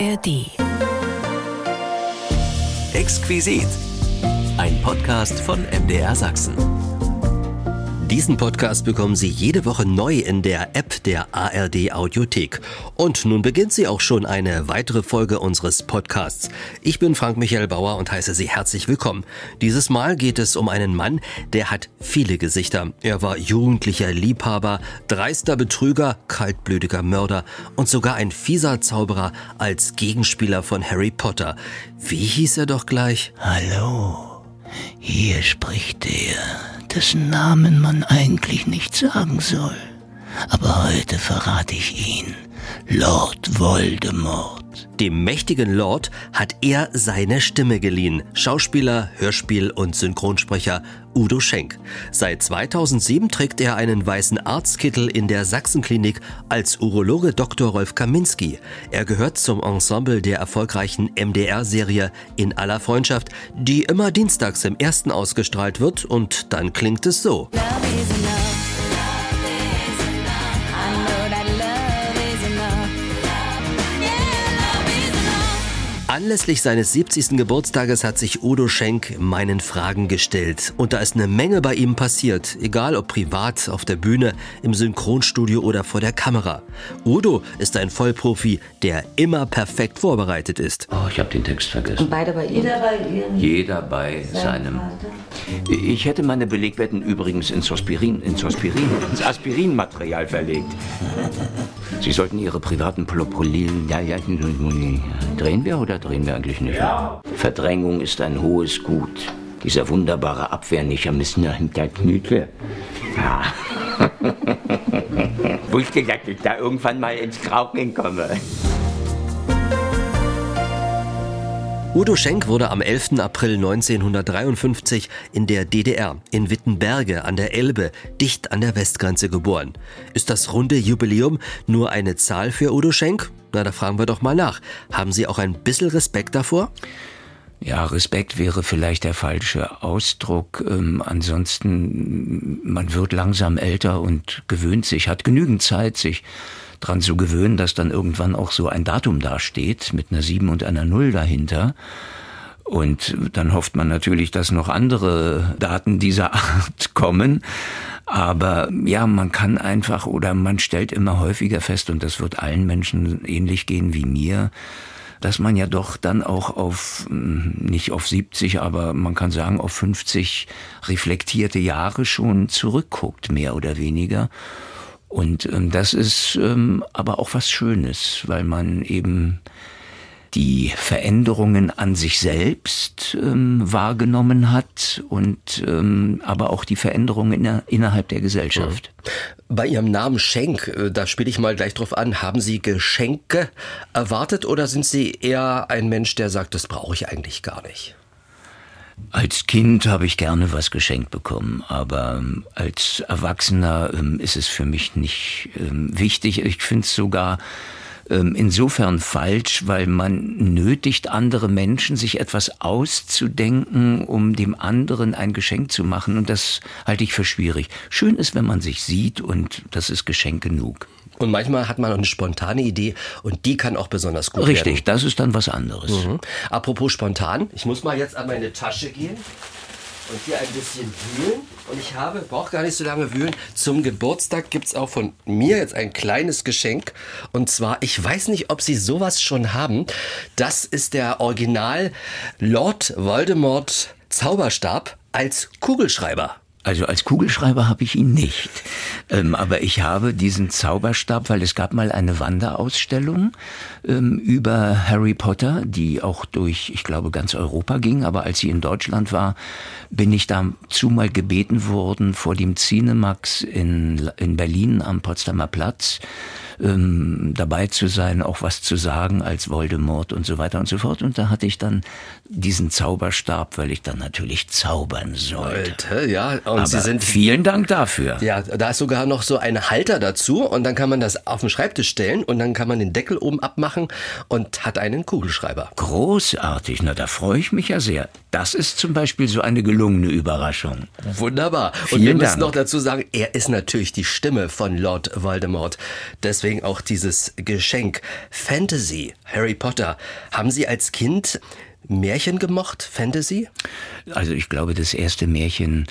ARD. Exquisit. Ein Podcast von MDR Sachsen. Diesen Podcast bekommen Sie jede Woche neu in der App der ARD Audiothek. Und nun beginnt sie auch schon eine weitere Folge unseres Podcasts. Ich bin Frank Michael Bauer und heiße Sie herzlich willkommen. Dieses Mal geht es um einen Mann, der hat viele Gesichter. Er war jugendlicher Liebhaber, dreister Betrüger, kaltblütiger Mörder und sogar ein fieser Zauberer als Gegenspieler von Harry Potter. Wie hieß er doch gleich? Hallo, hier spricht der dessen Namen man eigentlich nicht sagen soll. Aber heute verrate ich ihn. Lord Voldemort. Dem mächtigen Lord hat er seine Stimme geliehen. Schauspieler, Hörspiel und Synchronsprecher Udo Schenk. Seit 2007 trägt er einen weißen Arztkittel in der Sachsenklinik als Urologe Dr. Rolf Kaminski. Er gehört zum Ensemble der erfolgreichen MDR-Serie In aller Freundschaft, die immer dienstags im ersten ausgestrahlt wird und dann klingt es so. Anlässlich seines 70. Geburtstages hat sich Udo Schenk meinen Fragen gestellt. Und da ist eine Menge bei ihm passiert, egal ob privat, auf der Bühne, im Synchronstudio oder vor der Kamera. Udo ist ein Vollprofi, der immer perfekt vorbereitet ist. Oh, ich habe den Text vergessen. Und beide bei Ihnen? Jeder bei Ihrem Jeder bei seinem. Ich hätte meine Belegwetten übrigens ins Aspirin, ins Aspirin, ins Aspirinmaterial verlegt. Sie sollten Ihre privaten Propolylen. Ja, ja, drehen wir oder drehen wir eigentlich nicht? Ja. Verdrängung ist ein hohes Gut. Dieser wunderbare Abwehrmechanismus hinter Knüte. Ja. Wusste, dass ich da irgendwann mal ins Krauchen komme. Udo Schenk wurde am 11. April 1953 in der DDR in Wittenberge an der Elbe, dicht an der Westgrenze geboren. Ist das runde Jubiläum nur eine Zahl für Udo Schenk? Na, da fragen wir doch mal nach. Haben Sie auch ein bisschen Respekt davor? Ja, Respekt wäre vielleicht der falsche Ausdruck. Ähm, ansonsten, man wird langsam älter und gewöhnt sich, hat genügend Zeit, sich dran zu gewöhnen, dass dann irgendwann auch so ein Datum dasteht mit einer 7 und einer 0 dahinter. Und dann hofft man natürlich, dass noch andere Daten dieser Art kommen. Aber ja, man kann einfach oder man stellt immer häufiger fest, und das wird allen Menschen ähnlich gehen wie mir, dass man ja doch dann auch auf, hm, nicht auf 70, aber man kann sagen auf 50 reflektierte Jahre schon zurückguckt, mehr oder weniger. Und ähm, das ist ähm, aber auch was Schönes, weil man eben die Veränderungen an sich selbst ähm, wahrgenommen hat und ähm, aber auch die Veränderungen in, innerhalb der Gesellschaft. Mhm. Bei Ihrem Namen Schenk, äh, da spiele ich mal gleich drauf an, haben Sie Geschenke erwartet oder sind Sie eher ein Mensch, der sagt, das brauche ich eigentlich gar nicht? Als Kind habe ich gerne was geschenkt bekommen, aber ähm, als Erwachsener ähm, ist es für mich nicht ähm, wichtig. Ich finde es sogar insofern falsch, weil man nötigt andere Menschen, sich etwas auszudenken, um dem anderen ein Geschenk zu machen. Und das halte ich für schwierig. Schön ist, wenn man sich sieht und das ist Geschenk genug. Und manchmal hat man auch eine spontane Idee und die kann auch besonders gut Richtig, werden. Richtig, das ist dann was anderes. Mhm. Apropos spontan, ich muss mal jetzt an meine Tasche gehen und hier ein bisschen wühlen. Und ich habe, brauche gar nicht so lange wühlen, zum Geburtstag gibt es auch von mir jetzt ein kleines Geschenk. Und zwar, ich weiß nicht, ob Sie sowas schon haben. Das ist der Original Lord Voldemort Zauberstab als Kugelschreiber. Also als Kugelschreiber habe ich ihn nicht. Ähm, aber ich habe diesen Zauberstab, weil es gab mal eine Wanderausstellung ähm, über Harry Potter, die auch durch, ich glaube, ganz Europa ging. Aber als sie in Deutschland war, bin ich dazu mal gebeten worden, vor dem Cinemax in, in Berlin am Potsdamer Platz ähm, dabei zu sein, auch was zu sagen als Voldemort und so weiter und so fort. Und da hatte ich dann diesen Zauberstab, weil ich dann natürlich zaubern sollte. Alter, ja, und Aber Sie sind vielen Dank dafür. Ja, da ist sogar noch so ein Halter dazu und dann kann man das auf den Schreibtisch stellen und dann kann man den Deckel oben abmachen und hat einen Kugelschreiber. Großartig, na da freue ich mich ja sehr. Das ist zum Beispiel so eine gelungene Überraschung. Wunderbar. Vielen und wir müssen Dank. noch dazu sagen, er ist natürlich die Stimme von Lord Voldemort. Deswegen deswegen auch dieses Geschenk. Fantasy, Harry Potter. Haben Sie als Kind Märchen gemocht, Fantasy? Also ich glaube, das erste Märchen,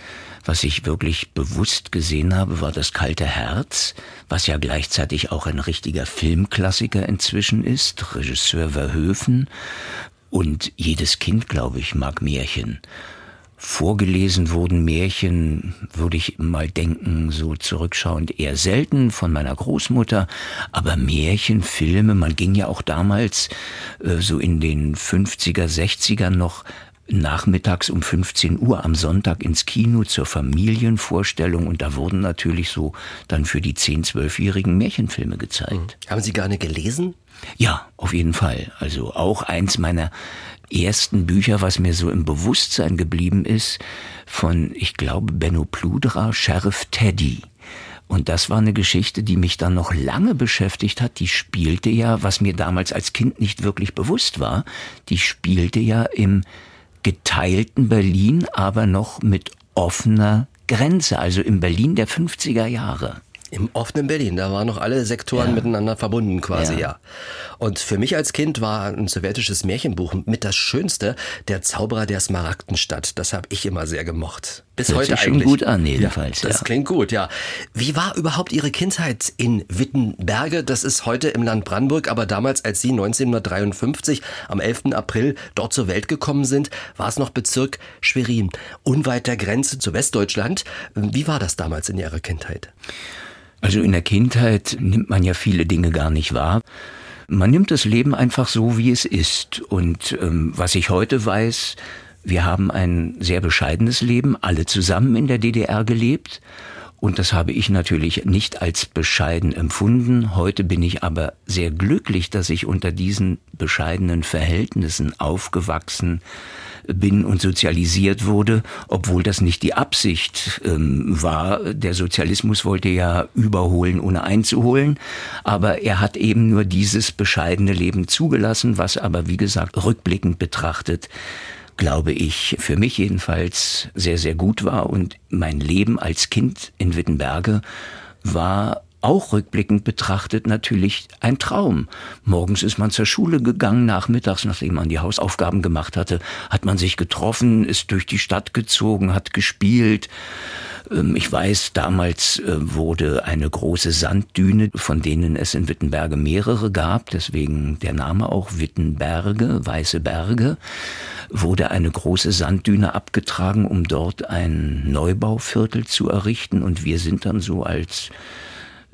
was ich wirklich bewusst gesehen habe, war das kalte Herz, was ja gleichzeitig auch ein richtiger Filmklassiker inzwischen ist. Regisseur Verhoeven. Und jedes Kind, glaube ich, mag Märchen. Vorgelesen wurden Märchen, würde ich mal denken, so zurückschauend eher selten von meiner Großmutter, aber Märchenfilme, man ging ja auch damals äh, so in den 50er, 60er noch nachmittags um 15 Uhr am Sonntag ins Kino zur Familienvorstellung und da wurden natürlich so dann für die 10-, 12-jährigen Märchenfilme gezeigt. Haben Sie gar nicht gelesen? Ja, auf jeden Fall. Also auch eins meiner ersten Bücher, was mir so im Bewusstsein geblieben ist, von, ich glaube, Benno Pludra, Sheriff Teddy. Und das war eine Geschichte, die mich dann noch lange beschäftigt hat. Die spielte ja, was mir damals als Kind nicht wirklich bewusst war, die spielte ja im geteilten Berlin, aber noch mit offener Grenze, also im Berlin der 50er Jahre. Im offenen Berlin, da waren noch alle Sektoren ja. miteinander verbunden quasi, ja. ja. Und für mich als Kind war ein sowjetisches Märchenbuch mit das Schönste, der Zauberer der Smaragdenstadt. Das habe ich immer sehr gemocht. Bis Hört heute sich eigentlich. gut an, jedenfalls. Ja, das ja. klingt gut, ja. Wie war überhaupt Ihre Kindheit in Wittenberge? Das ist heute im Land Brandenburg, aber damals, als Sie 1953 am 11. April dort zur Welt gekommen sind, war es noch Bezirk Schwerin, unweit der Grenze zu Westdeutschland. Wie war das damals in Ihrer Kindheit? Also in der Kindheit nimmt man ja viele Dinge gar nicht wahr. Man nimmt das Leben einfach so, wie es ist. Und ähm, was ich heute weiß, wir haben ein sehr bescheidenes Leben, alle zusammen in der DDR gelebt. Und das habe ich natürlich nicht als bescheiden empfunden. Heute bin ich aber sehr glücklich, dass ich unter diesen bescheidenen Verhältnissen aufgewachsen bin und sozialisiert wurde, obwohl das nicht die Absicht ähm, war. Der Sozialismus wollte ja überholen, ohne einzuholen, aber er hat eben nur dieses bescheidene Leben zugelassen, was aber, wie gesagt, rückblickend betrachtet glaube ich, für mich jedenfalls sehr, sehr gut war. Und mein Leben als Kind in Wittenberge war auch rückblickend betrachtet natürlich ein Traum. Morgens ist man zur Schule gegangen, nachmittags, nachdem man die Hausaufgaben gemacht hatte, hat man sich getroffen, ist durch die Stadt gezogen, hat gespielt. Ähm, ich weiß, damals äh, wurde eine große Sanddüne, von denen es in Wittenberge mehrere gab, deswegen der Name auch Wittenberge, Weiße Berge, wurde eine große Sanddüne abgetragen, um dort ein Neubauviertel zu errichten. Und wir sind dann so als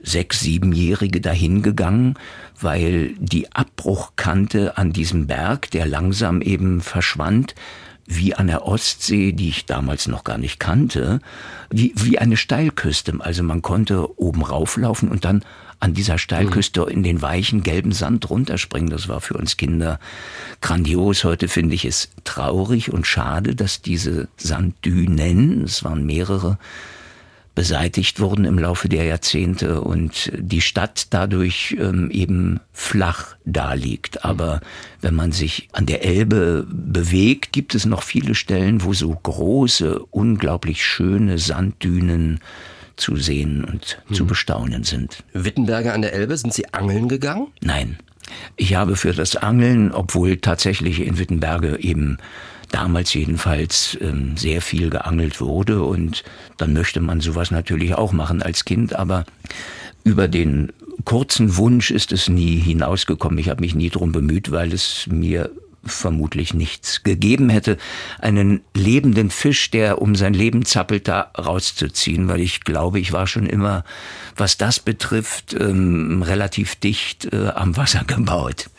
sechs, siebenjährige dahin gegangen, weil die Abbruchkante an diesem Berg, der langsam eben verschwand, wie an der Ostsee, die ich damals noch gar nicht kannte, wie, wie eine Steilküste. Also man konnte oben rauflaufen und dann an dieser Steilküste in den weichen gelben Sand runterspringen. Das war für uns Kinder grandios. Heute finde ich es traurig und schade, dass diese Sanddünen, es waren mehrere, beseitigt wurden im Laufe der Jahrzehnte und die Stadt dadurch ähm, eben flach daliegt. Aber wenn man sich an der Elbe bewegt, gibt es noch viele Stellen, wo so große, unglaublich schöne Sanddünen zu sehen und hm. zu bestaunen sind. Wittenberger an der Elbe, sind Sie angeln gegangen? Nein. Ich habe für das Angeln, obwohl tatsächlich in Wittenberge eben damals jedenfalls ähm, sehr viel geangelt wurde und dann möchte man sowas natürlich auch machen als Kind, aber über den kurzen Wunsch ist es nie hinausgekommen. Ich habe mich nie drum bemüht, weil es mir vermutlich nichts gegeben hätte, einen lebenden Fisch, der um sein Leben zappelt, da rauszuziehen, weil ich glaube, ich war schon immer, was das betrifft, ähm, relativ dicht äh, am Wasser gebaut.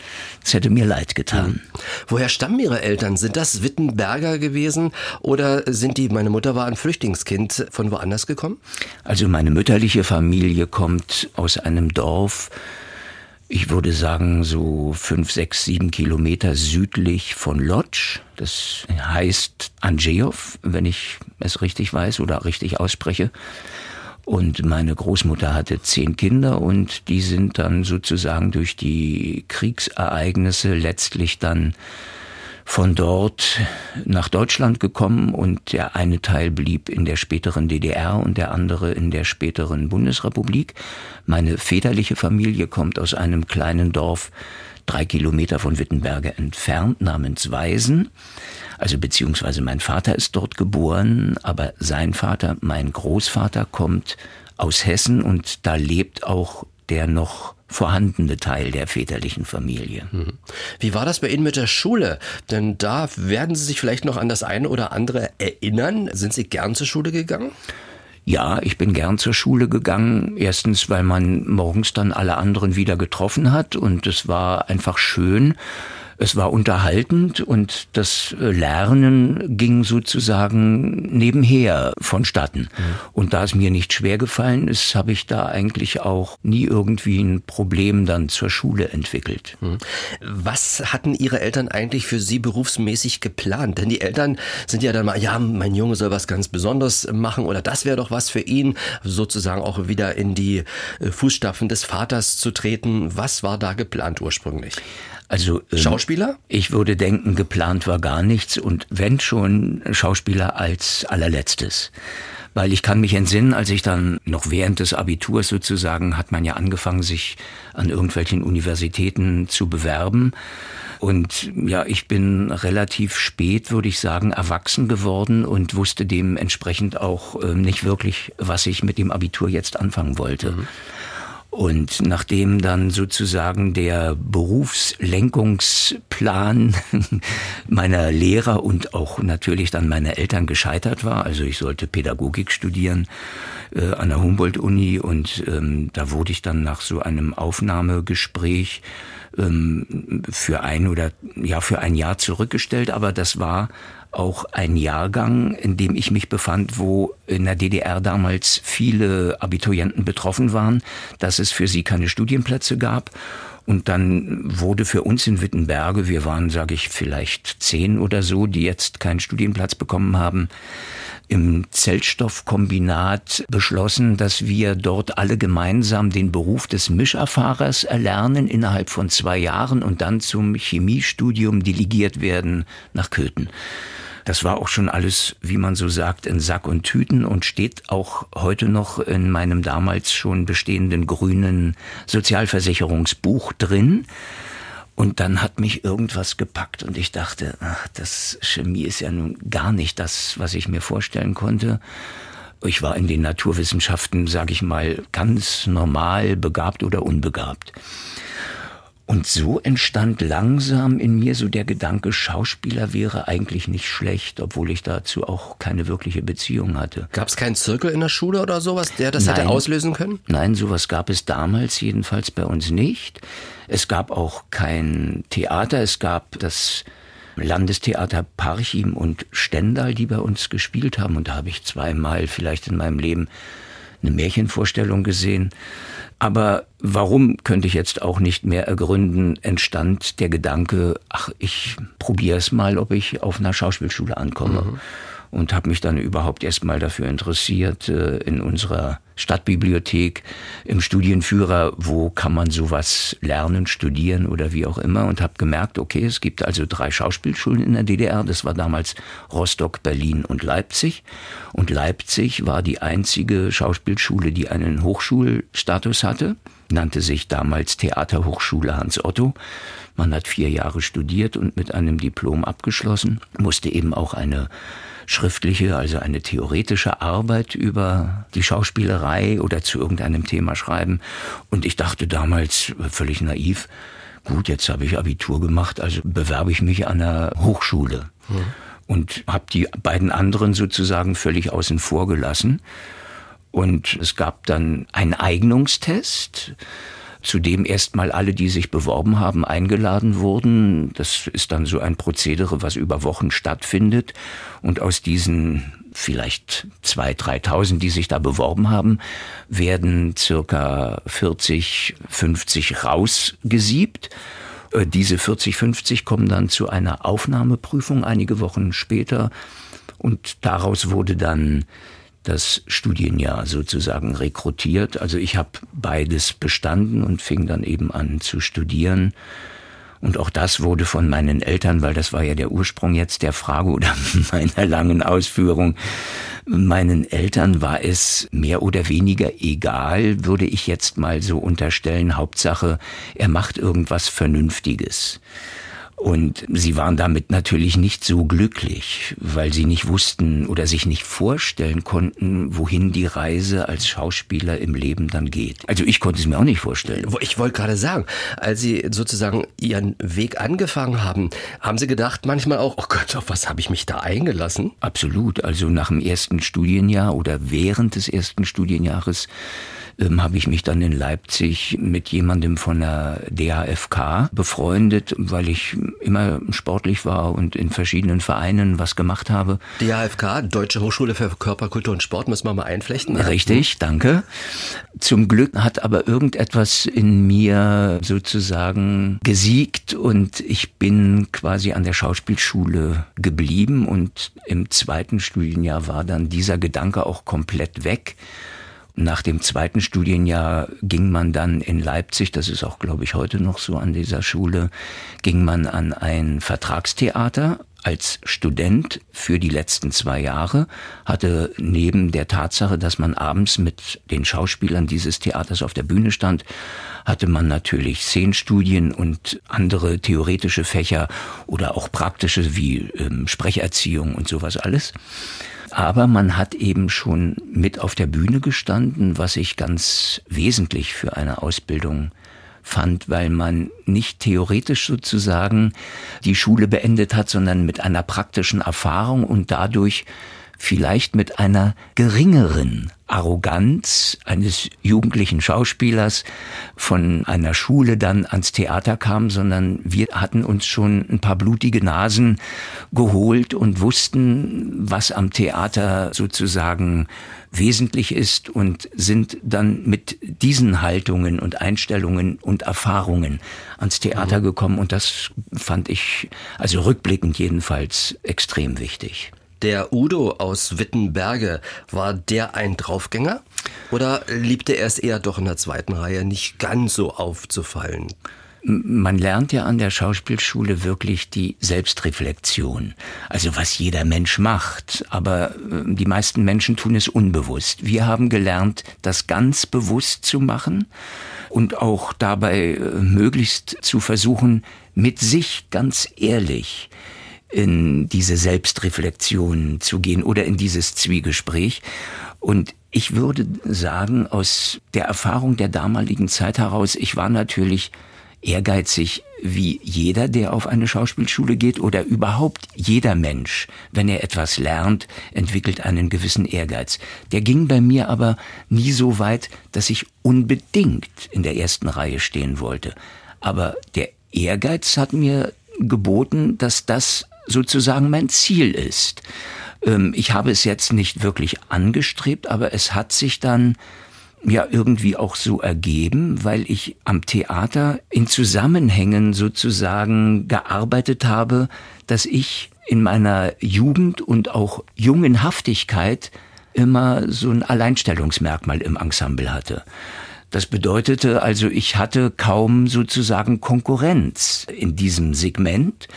Es hätte mir leid getan. Mhm. Woher stammen Ihre Eltern? Sind das Wittenberger gewesen oder sind die, meine Mutter war ein Flüchtlingskind, von woanders gekommen? Also meine mütterliche Familie kommt aus einem Dorf, ich würde sagen, so fünf, sechs, sieben Kilometer südlich von Lodz. Das heißt Andrzejów, wenn ich es richtig weiß oder richtig ausspreche. Und meine Großmutter hatte zehn Kinder und die sind dann sozusagen durch die Kriegsereignisse letztlich dann von dort nach Deutschland gekommen und der eine Teil blieb in der späteren DDR und der andere in der späteren Bundesrepublik. Meine väterliche Familie kommt aus einem kleinen Dorf drei Kilometer von Wittenberge entfernt namens Weisen. Also beziehungsweise mein Vater ist dort geboren, aber sein Vater, mein Großvater, kommt aus Hessen und da lebt auch der noch vorhandene Teil der väterlichen Familie. Mhm. Wie war das bei Ihnen mit der Schule? Denn da werden Sie sich vielleicht noch an das eine oder andere erinnern. Sind Sie gern zur Schule gegangen? Ja, ich bin gern zur Schule gegangen. Erstens, weil man morgens dann alle anderen wieder getroffen hat und es war einfach schön, es war unterhaltend und das äh, Lernen ging sozusagen nebenher vonstatten. Mhm. Und da es mir nicht schwer gefallen ist, habe ich da eigentlich auch nie irgendwie ein Problem dann zur Schule entwickelt. Mhm. Was hatten Ihre Eltern eigentlich für Sie berufsmäßig geplant? Denn die Eltern sind ja dann mal, ja, mein Junge soll was ganz Besonderes machen oder das wäre doch was für ihn, sozusagen auch wieder in die äh, Fußstapfen des Vaters zu treten. Was war da geplant ursprünglich? Also ähm, Schauspieler? Ich würde denken, geplant war gar nichts und wenn schon Schauspieler als allerletztes. Weil ich kann mich entsinnen, als ich dann noch während des Abiturs sozusagen, hat man ja angefangen, sich an irgendwelchen Universitäten zu bewerben. Und ja, ich bin relativ spät, würde ich sagen, erwachsen geworden und wusste dementsprechend auch äh, nicht wirklich, was ich mit dem Abitur jetzt anfangen wollte. Mhm. Und nachdem dann sozusagen der Berufslenkungsplan meiner Lehrer und auch natürlich dann meiner Eltern gescheitert war, also ich sollte Pädagogik studieren äh, an der Humboldt-Uni und ähm, da wurde ich dann nach so einem Aufnahmegespräch ähm, für ein oder ja für ein Jahr zurückgestellt, aber das war auch ein Jahrgang, in dem ich mich befand, wo in der DDR damals viele Abiturienten betroffen waren, dass es für sie keine Studienplätze gab. Und dann wurde für uns in Wittenberge, wir waren, sage ich, vielleicht zehn oder so, die jetzt keinen Studienplatz bekommen haben, im Zellstoffkombinat beschlossen, dass wir dort alle gemeinsam den Beruf des Mischerfahrers erlernen innerhalb von zwei Jahren und dann zum Chemiestudium delegiert werden nach Köthen. Das war auch schon alles, wie man so sagt, in Sack und Tüten und steht auch heute noch in meinem damals schon bestehenden grünen Sozialversicherungsbuch drin. Und dann hat mich irgendwas gepackt und ich dachte, ach, das Chemie ist ja nun gar nicht das, was ich mir vorstellen konnte. Ich war in den Naturwissenschaften, sage ich mal, ganz normal begabt oder unbegabt. Und so entstand langsam in mir so der Gedanke, Schauspieler wäre eigentlich nicht schlecht, obwohl ich dazu auch keine wirkliche Beziehung hatte. Gab es keinen Zirkel in der Schule oder sowas, der das Nein. hätte auslösen können? Nein, sowas gab es damals jedenfalls bei uns nicht. Es gab auch kein Theater, es gab das Landestheater Parchim und Stendal, die bei uns gespielt haben. Und da habe ich zweimal vielleicht in meinem Leben eine Märchenvorstellung gesehen. Aber warum könnte ich jetzt auch nicht mehr ergründen, entstand der Gedanke, ach, ich probiere es mal, ob ich auf einer Schauspielschule ankomme. Mhm und habe mich dann überhaupt erst mal dafür interessiert äh, in unserer Stadtbibliothek im Studienführer, wo kann man sowas lernen, studieren oder wie auch immer und habe gemerkt, okay, es gibt also drei Schauspielschulen in der DDR, das war damals Rostock, Berlin und Leipzig und Leipzig war die einzige Schauspielschule, die einen Hochschulstatus hatte, nannte sich damals Theaterhochschule Hans Otto. Man hat vier Jahre studiert und mit einem Diplom abgeschlossen, musste eben auch eine schriftliche, also eine theoretische Arbeit über die Schauspielerei oder zu irgendeinem Thema schreiben. Und ich dachte damals völlig naiv, gut, jetzt habe ich Abitur gemacht, also bewerbe ich mich an einer Hochschule. Mhm. Und habe die beiden anderen sozusagen völlig außen vor gelassen. Und es gab dann einen Eignungstest zu dem erstmal alle, die sich beworben haben, eingeladen wurden. Das ist dann so ein Prozedere, was über Wochen stattfindet. Und aus diesen vielleicht zwei, 3.000, die sich da beworben haben, werden circa 40, 50 rausgesiebt. Äh, diese 40, 50 kommen dann zu einer Aufnahmeprüfung einige Wochen später und daraus wurde dann das Studienjahr sozusagen rekrutiert. Also ich habe beides bestanden und fing dann eben an zu studieren. Und auch das wurde von meinen Eltern, weil das war ja der Ursprung jetzt der Frage oder meiner langen Ausführung, meinen Eltern war es mehr oder weniger egal, würde ich jetzt mal so unterstellen. Hauptsache, er macht irgendwas Vernünftiges. Und sie waren damit natürlich nicht so glücklich, weil sie nicht wussten oder sich nicht vorstellen konnten, wohin die Reise als Schauspieler im Leben dann geht. Also ich konnte es mir auch nicht vorstellen. Ich wollte gerade sagen, als Sie sozusagen Ihren Weg angefangen haben, haben Sie gedacht manchmal auch, oh Gott, auf was habe ich mich da eingelassen? Absolut. Also nach dem ersten Studienjahr oder während des ersten Studienjahres ähm, habe ich mich dann in Leipzig mit jemandem von der DHFK befreundet, weil ich immer sportlich war und in verschiedenen Vereinen was gemacht habe. DHFK, Deutsche Hochschule für Körper, Kultur und Sport, müssen wir mal einflechten. Richtig, danke. Zum Glück hat aber irgendetwas in mir sozusagen gesiegt und ich bin quasi an der Schauspielschule geblieben und im zweiten Studienjahr war dann dieser Gedanke auch komplett weg. Nach dem zweiten Studienjahr ging man dann in Leipzig, das ist auch, glaube ich, heute noch so an dieser Schule, ging man an ein Vertragstheater als Student für die letzten zwei Jahre, hatte neben der Tatsache, dass man abends mit den Schauspielern dieses Theaters auf der Bühne stand, hatte man natürlich Szenenstudien und andere theoretische Fächer oder auch praktische wie ähm, Sprecherziehung und sowas alles. Aber man hat eben schon mit auf der Bühne gestanden, was ich ganz wesentlich für eine Ausbildung fand, weil man nicht theoretisch sozusagen die Schule beendet hat, sondern mit einer praktischen Erfahrung und dadurch vielleicht mit einer geringeren Arroganz eines jugendlichen Schauspielers von einer Schule dann ans Theater kam, sondern wir hatten uns schon ein paar blutige Nasen geholt und wussten, was am Theater sozusagen wesentlich ist und sind dann mit diesen Haltungen und Einstellungen und Erfahrungen ans Theater mhm. gekommen und das fand ich, also rückblickend jedenfalls, extrem wichtig. Der Udo aus Wittenberge, war der ein Draufgänger? Oder liebte er es eher doch in der zweiten Reihe nicht ganz so aufzufallen? Man lernt ja an der Schauspielschule wirklich die Selbstreflexion. Also was jeder Mensch macht. Aber äh, die meisten Menschen tun es unbewusst. Wir haben gelernt, das ganz bewusst zu machen und auch dabei äh, möglichst zu versuchen, mit sich ganz ehrlich in diese Selbstreflexion zu gehen oder in dieses Zwiegespräch. Und ich würde sagen, aus der Erfahrung der damaligen Zeit heraus, ich war natürlich ehrgeizig wie jeder, der auf eine Schauspielschule geht oder überhaupt jeder Mensch, wenn er etwas lernt, entwickelt einen gewissen Ehrgeiz. Der ging bei mir aber nie so weit, dass ich unbedingt in der ersten Reihe stehen wollte. Aber der Ehrgeiz hat mir geboten, dass das sozusagen mein Ziel ist. Ähm, ich habe es jetzt nicht wirklich angestrebt, aber es hat sich dann ja irgendwie auch so ergeben, weil ich am Theater in Zusammenhängen sozusagen gearbeitet habe, dass ich in meiner Jugend und auch jungen Haftigkeit immer so ein Alleinstellungsmerkmal im Ensemble hatte. Das bedeutete also, ich hatte kaum sozusagen Konkurrenz in diesem Segment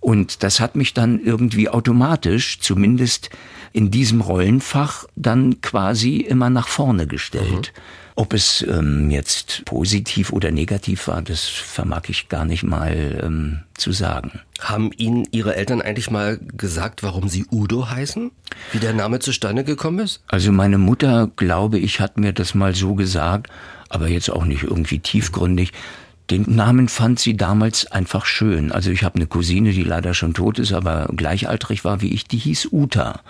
und das hat mich dann irgendwie automatisch, zumindest in diesem Rollenfach, dann quasi immer nach vorne gestellt. Mhm. Ob es ähm, jetzt positiv oder negativ war, das vermag ich gar nicht mal ähm, zu sagen. Haben Ihnen Ihre Eltern eigentlich mal gesagt, warum Sie Udo heißen? Wie der Name zustande gekommen ist? Also meine Mutter, glaube ich, hat mir das mal so gesagt, aber jetzt auch nicht irgendwie tiefgründig. Den Namen fand sie damals einfach schön. Also ich habe eine Cousine, die leider schon tot ist, aber gleichaltrig war wie ich, die hieß Uta.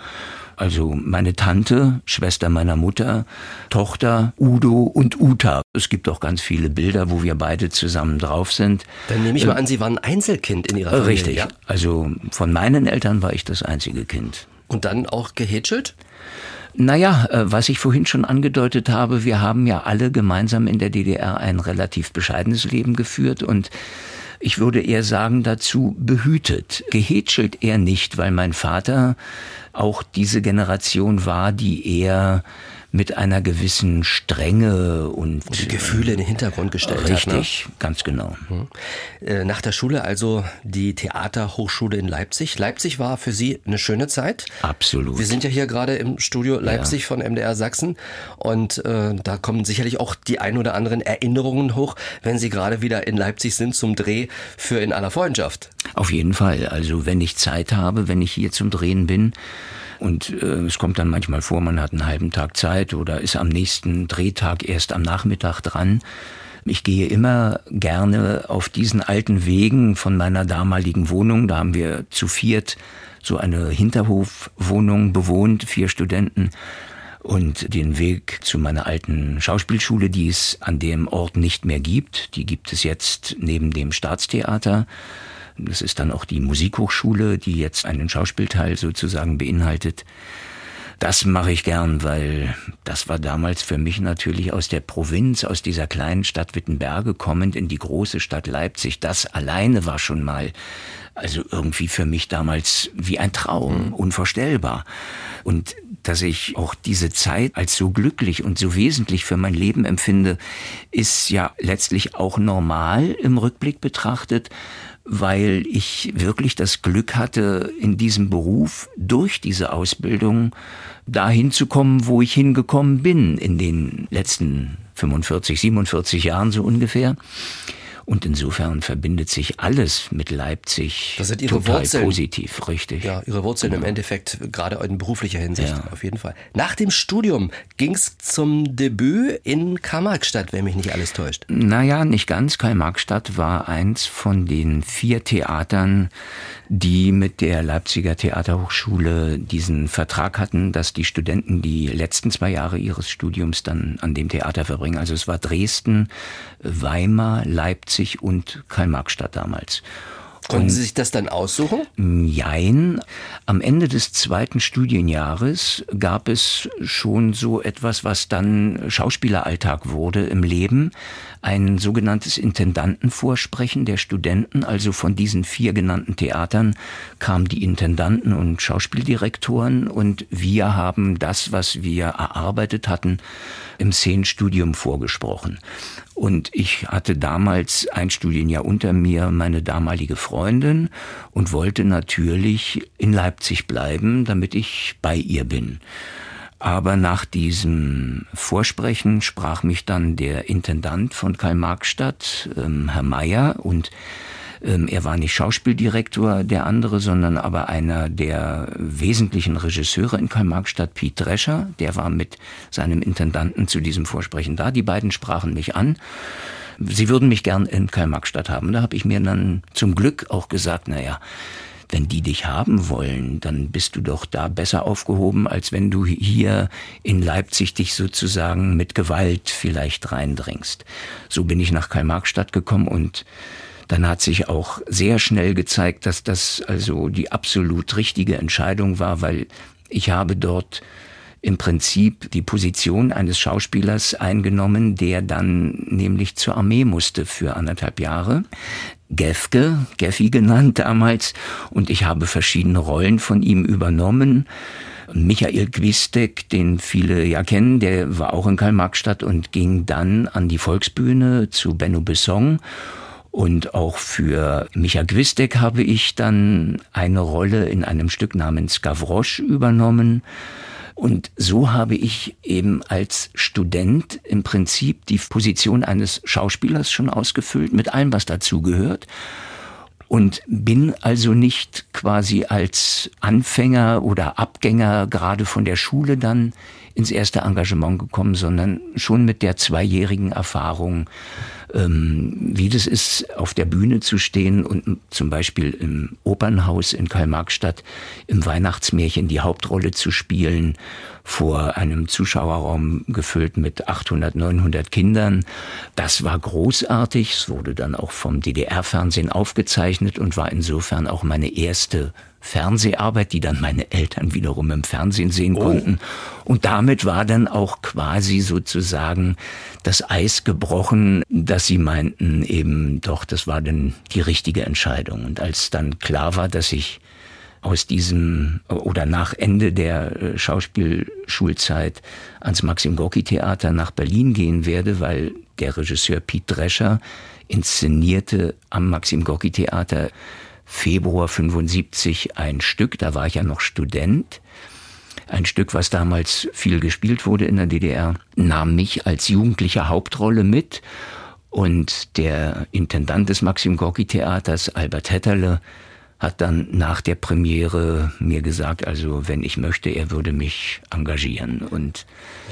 Also meine Tante, Schwester meiner Mutter, Tochter, Udo und Uta. Es gibt auch ganz viele Bilder, wo wir beide zusammen drauf sind. Dann nehme ich mal äh, an, Sie waren Einzelkind in Ihrer Familie. Richtig. Ja? Also von meinen Eltern war ich das einzige Kind. Und dann auch gehätschelt? Naja, äh, was ich vorhin schon angedeutet habe, wir haben ja alle gemeinsam in der DDR ein relativ bescheidenes Leben geführt und ich würde eher sagen dazu behütet. Gehätschelt eher nicht, weil mein Vater auch diese Generation war, die eher mit einer gewissen Strenge und die Gefühle in den Hintergrund gestellt richtig, hat. Richtig, ne? ganz genau. Mhm. Äh, nach der Schule also die Theaterhochschule in Leipzig. Leipzig war für Sie eine schöne Zeit. Absolut. Wir sind ja hier gerade im Studio Leipzig ja. von MDR Sachsen und äh, da kommen sicherlich auch die ein oder anderen Erinnerungen hoch, wenn Sie gerade wieder in Leipzig sind zum Dreh für In aller Freundschaft. Auf jeden Fall. Also wenn ich Zeit habe, wenn ich hier zum Drehen bin, und äh, es kommt dann manchmal vor, man hat einen halben Tag Zeit oder ist am nächsten Drehtag erst am Nachmittag dran. Ich gehe immer gerne auf diesen alten Wegen von meiner damaligen Wohnung. Da haben wir zu viert so eine Hinterhofwohnung bewohnt, vier Studenten. Und den Weg zu meiner alten Schauspielschule, die es an dem Ort nicht mehr gibt. Die gibt es jetzt neben dem Staatstheater. Das ist dann auch die Musikhochschule, die jetzt einen Schauspielteil sozusagen beinhaltet. Das mache ich gern, weil das war damals für mich natürlich aus der Provinz, aus dieser kleinen Stadt Wittenberge kommend in die große Stadt Leipzig. Das alleine war schon mal, also irgendwie für mich damals wie ein Traum, mhm. unvorstellbar. Und dass ich auch diese Zeit als so glücklich und so wesentlich für mein Leben empfinde, ist ja letztlich auch normal im Rückblick betrachtet weil ich wirklich das Glück hatte, in diesem Beruf durch diese Ausbildung dahin zu kommen, wo ich hingekommen bin in den letzten 45, 47 Jahren so ungefähr. Und insofern verbindet sich alles mit Leipzig das sind ihre total Wurzeln. positiv, richtig. Ja, ihre Wurzeln genau. im Endeffekt, gerade in beruflicher Hinsicht, ja. auf jeden Fall. Nach dem Studium ging es zum Debüt in Karl-Marx-Stadt, wenn mich nicht alles täuscht. Naja, nicht ganz. Karl-Marx-Stadt war eins von den vier Theatern, die mit der Leipziger Theaterhochschule diesen Vertrag hatten, dass die Studenten die letzten zwei Jahre ihres Studiums dann an dem Theater verbringen. Also es war Dresden, Weimar, Leipzig, Leipzig und Karl-Marx-Stadt damals. Konnten Sie sich das dann aussuchen? Jein. Am Ende des zweiten Studienjahres gab es schon so etwas, was dann Schauspieleralltag wurde im Leben. Ein sogenanntes Intendantenvorsprechen der Studenten. Also von diesen vier genannten Theatern kamen die Intendanten und Schauspieldirektoren und wir haben das, was wir erarbeitet hatten, im Szenenstudium vorgesprochen. Und ich hatte damals ein Studienjahr unter mir meine damalige Freundin und wollte natürlich in Leipzig bleiben, damit ich bei ihr bin. Aber nach diesem Vorsprechen sprach mich dann der Intendant von Karl-Marx-Stadt, ähm, Herr Meyer, und ähm, er war nicht Schauspieldirektor, der andere, sondern aber einer der wesentlichen Regisseure in Karl-Marx-Stadt, Piet Drescher. Der war mit seinem Intendanten zu diesem Vorsprechen da. Die beiden sprachen mich an. Sie würden mich gern in Karl-Marx-Stadt haben. Da habe ich mir dann zum Glück auch gesagt, naja, wenn die dich haben wollen, dann bist du doch da besser aufgehoben, als wenn du hier in Leipzig dich sozusagen mit Gewalt vielleicht reindringst. So bin ich nach Karl-Marx-Stadt gekommen und dann hat sich auch sehr schnell gezeigt, dass das also die absolut richtige Entscheidung war, weil ich habe dort im Prinzip die Position eines Schauspielers eingenommen, der dann nämlich zur Armee musste für anderthalb Jahre. Gefke, Geffi genannt damals, und ich habe verschiedene Rollen von ihm übernommen. Michael Gwistek, den viele ja kennen, der war auch in Karl-Marx-Stadt und ging dann an die Volksbühne zu Benno Besson und auch für Micha Gwistek habe ich dann eine Rolle in einem Stück namens Gavroche übernommen. Und so habe ich eben als Student im Prinzip die Position eines Schauspielers schon ausgefüllt, mit allem, was dazugehört. Und bin also nicht quasi als Anfänger oder Abgänger gerade von der Schule dann ins erste Engagement gekommen, sondern schon mit der zweijährigen Erfahrung wie das ist, auf der Bühne zu stehen und zum Beispiel im Opernhaus in Karl-Marx-Stadt im Weihnachtsmärchen die Hauptrolle zu spielen vor einem Zuschauerraum gefüllt mit 800, 900 Kindern. Das war großartig. Es wurde dann auch vom DDR-Fernsehen aufgezeichnet und war insofern auch meine erste Fernseharbeit, die dann meine Eltern wiederum im Fernsehen sehen oh. konnten. Und damit war dann auch quasi sozusagen das Eis gebrochen, dass sie meinten eben doch, das war dann die richtige Entscheidung. Und als dann klar war, dass ich aus diesem oder nach Ende der äh, Schauspielschulzeit ans Maxim Gorki Theater nach Berlin gehen werde, weil der Regisseur Piet Drescher inszenierte am Maxim Gorki Theater Februar 75 ein Stück, da war ich ja noch Student. Ein Stück, was damals viel gespielt wurde in der DDR, nahm mich als jugendliche Hauptrolle mit. Und der Intendant des Maxim Gorki Theaters, Albert Hetterle, hat dann nach der Premiere mir gesagt, also wenn ich möchte, er würde mich engagieren. Und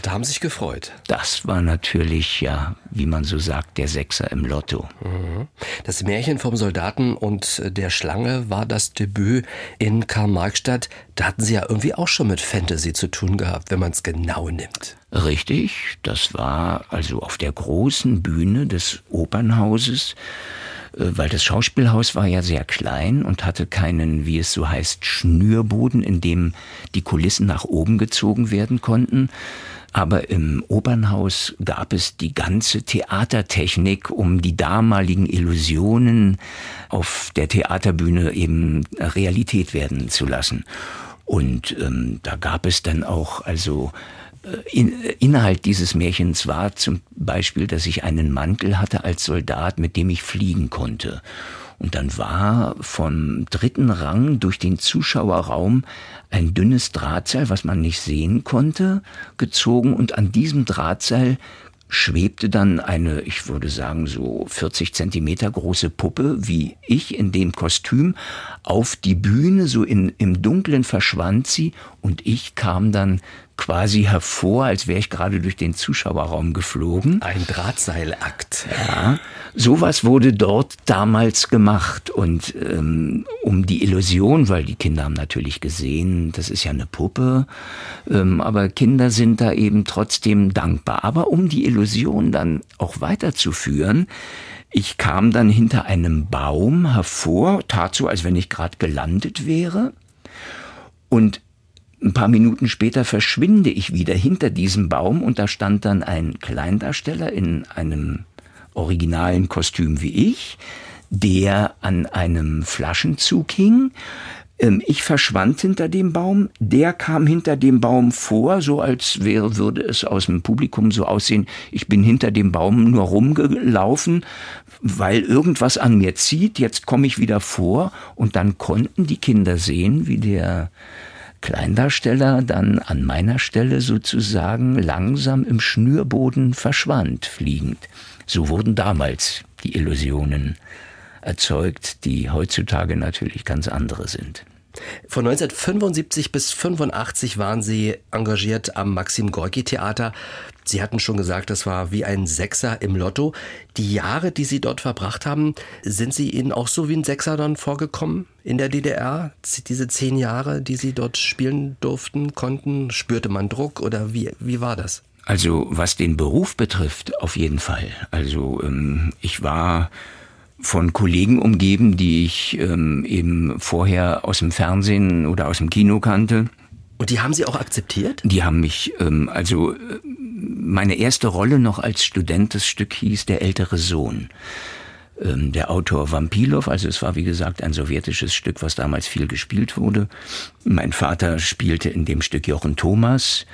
da haben Sie sich gefreut. Das war natürlich, ja, wie man so sagt, der Sechser im Lotto. Mhm. Das Märchen vom Soldaten und der Schlange war das Debüt in Karl-Marx-Stadt. Da hatten Sie ja irgendwie auch schon mit Fantasy zu tun gehabt, wenn man es genau nimmt. Richtig, das war also auf der großen Bühne des Opernhauses weil das Schauspielhaus war ja sehr klein und hatte keinen, wie es so heißt, Schnürboden, in dem die Kulissen nach oben gezogen werden konnten. Aber im Opernhaus gab es die ganze Theatertechnik, um die damaligen Illusionen auf der Theaterbühne eben Realität werden zu lassen. Und ähm, da gab es dann auch also in, Inhalt dieses Märchens war zum Beispiel, dass ich einen Mantel hatte als Soldat, mit dem ich fliegen konnte. Und dann war vom dritten Rang durch den Zuschauerraum ein dünnes Drahtseil, was man nicht sehen konnte, gezogen und an diesem Drahtseil schwebte dann eine, ich würde sagen, so 40 Zentimeter große Puppe, wie ich in dem Kostüm, auf die Bühne, so in, im Dunklen verschwand sie und ich kam dann quasi hervor, als wäre ich gerade durch den Zuschauerraum geflogen. Ein Drahtseilakt. Ja, sowas wurde dort damals gemacht und ähm, um die Illusion, weil die Kinder haben natürlich gesehen, das ist ja eine Puppe, ähm, aber Kinder sind da eben trotzdem dankbar. Aber um die Illusion dann auch weiterzuführen, ich kam dann hinter einem Baum hervor, tat so, als wenn ich gerade gelandet wäre. Und ein paar Minuten später verschwinde ich wieder hinter diesem Baum und da stand dann ein Kleindarsteller in einem originalen Kostüm wie ich, der an einem Flaschenzug hing. Ähm, ich verschwand hinter dem Baum, der kam hinter dem Baum vor, so als wäre, würde es aus dem Publikum so aussehen, ich bin hinter dem Baum nur rumgelaufen, weil irgendwas an mir zieht, jetzt komme ich wieder vor und dann konnten die Kinder sehen, wie der Kleindarsteller dann an meiner Stelle sozusagen langsam im Schnürboden verschwand, fliegend. So wurden damals die Illusionen erzeugt, die heutzutage natürlich ganz andere sind. Von 1975 bis 85 waren Sie engagiert am Maxim Gorki Theater. Sie hatten schon gesagt, das war wie ein Sechser im Lotto. Die Jahre, die Sie dort verbracht haben, sind Sie Ihnen auch so wie ein Sechser dann vorgekommen in der DDR? Diese zehn Jahre, die Sie dort spielen durften, konnten, spürte man Druck oder wie, wie war das? Also was den Beruf betrifft, auf jeden Fall. Also ähm, ich war von Kollegen umgeben, die ich ähm, eben vorher aus dem Fernsehen oder aus dem Kino kannte. Und die haben Sie auch akzeptiert? Die haben mich, ähm, also äh, meine erste Rolle noch als Student, das Stück hieß Der ältere Sohn. Ähm, der Autor Vampilov, also es war wie gesagt ein sowjetisches Stück, was damals viel gespielt wurde. Mein Vater spielte in dem Stück Jochen Thomas.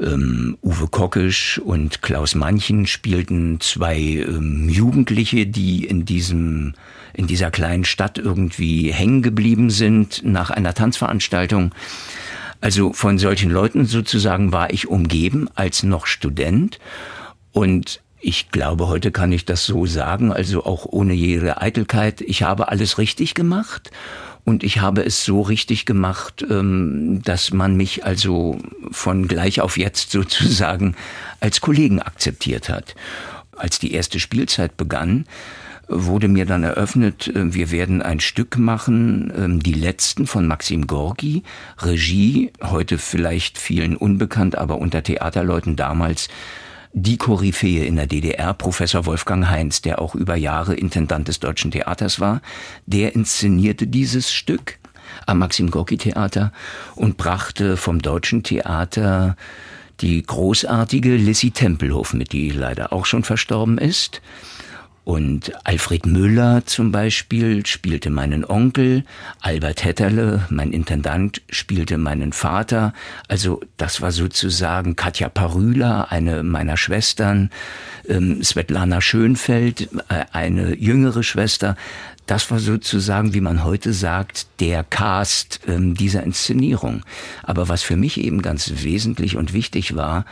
Ähm, Uwe Kockisch und Klaus Manchen spielten zwei ähm, Jugendliche, die in diesem in dieser kleinen Stadt irgendwie hängen geblieben sind nach einer Tanzveranstaltung. Also von solchen Leuten sozusagen war ich umgeben als noch Student und ich glaube, heute kann ich das so sagen, also auch ohne jede Eitelkeit, ich habe alles richtig gemacht und ich habe es so richtig gemacht, ähm, dass man mich also von gleich auf jetzt sozusagen als Kollegen akzeptiert hat. Als die erste Spielzeit begann, wurde mir dann eröffnet, äh, wir werden ein Stück machen, ähm, die letzten von Maxim Gorgi, Regie, heute vielleicht vielen unbekannt, aber unter Theaterleuten damals die Koryphäe in der DDR, Professor Wolfgang Heinz, der auch über Jahre Intendant des Deutschen Theaters war, der inszenierte dieses Stück am Maxim Gorki Theater und brachte vom Deutschen Theater die großartige Lissy Tempelhof mit, die leider auch schon verstorben ist. Und Alfred Müller zum Beispiel spielte meinen Onkel, Albert Hetterle, mein Intendant, spielte meinen Vater. Also das war sozusagen Katja Parüla, eine meiner Schwestern, ähm, Svetlana Schönfeld, äh, eine jüngere Schwester. Das war sozusagen, wie man heute sagt, der Cast ähm, dieser Inszenierung. Aber was für mich eben ganz wesentlich und wichtig war,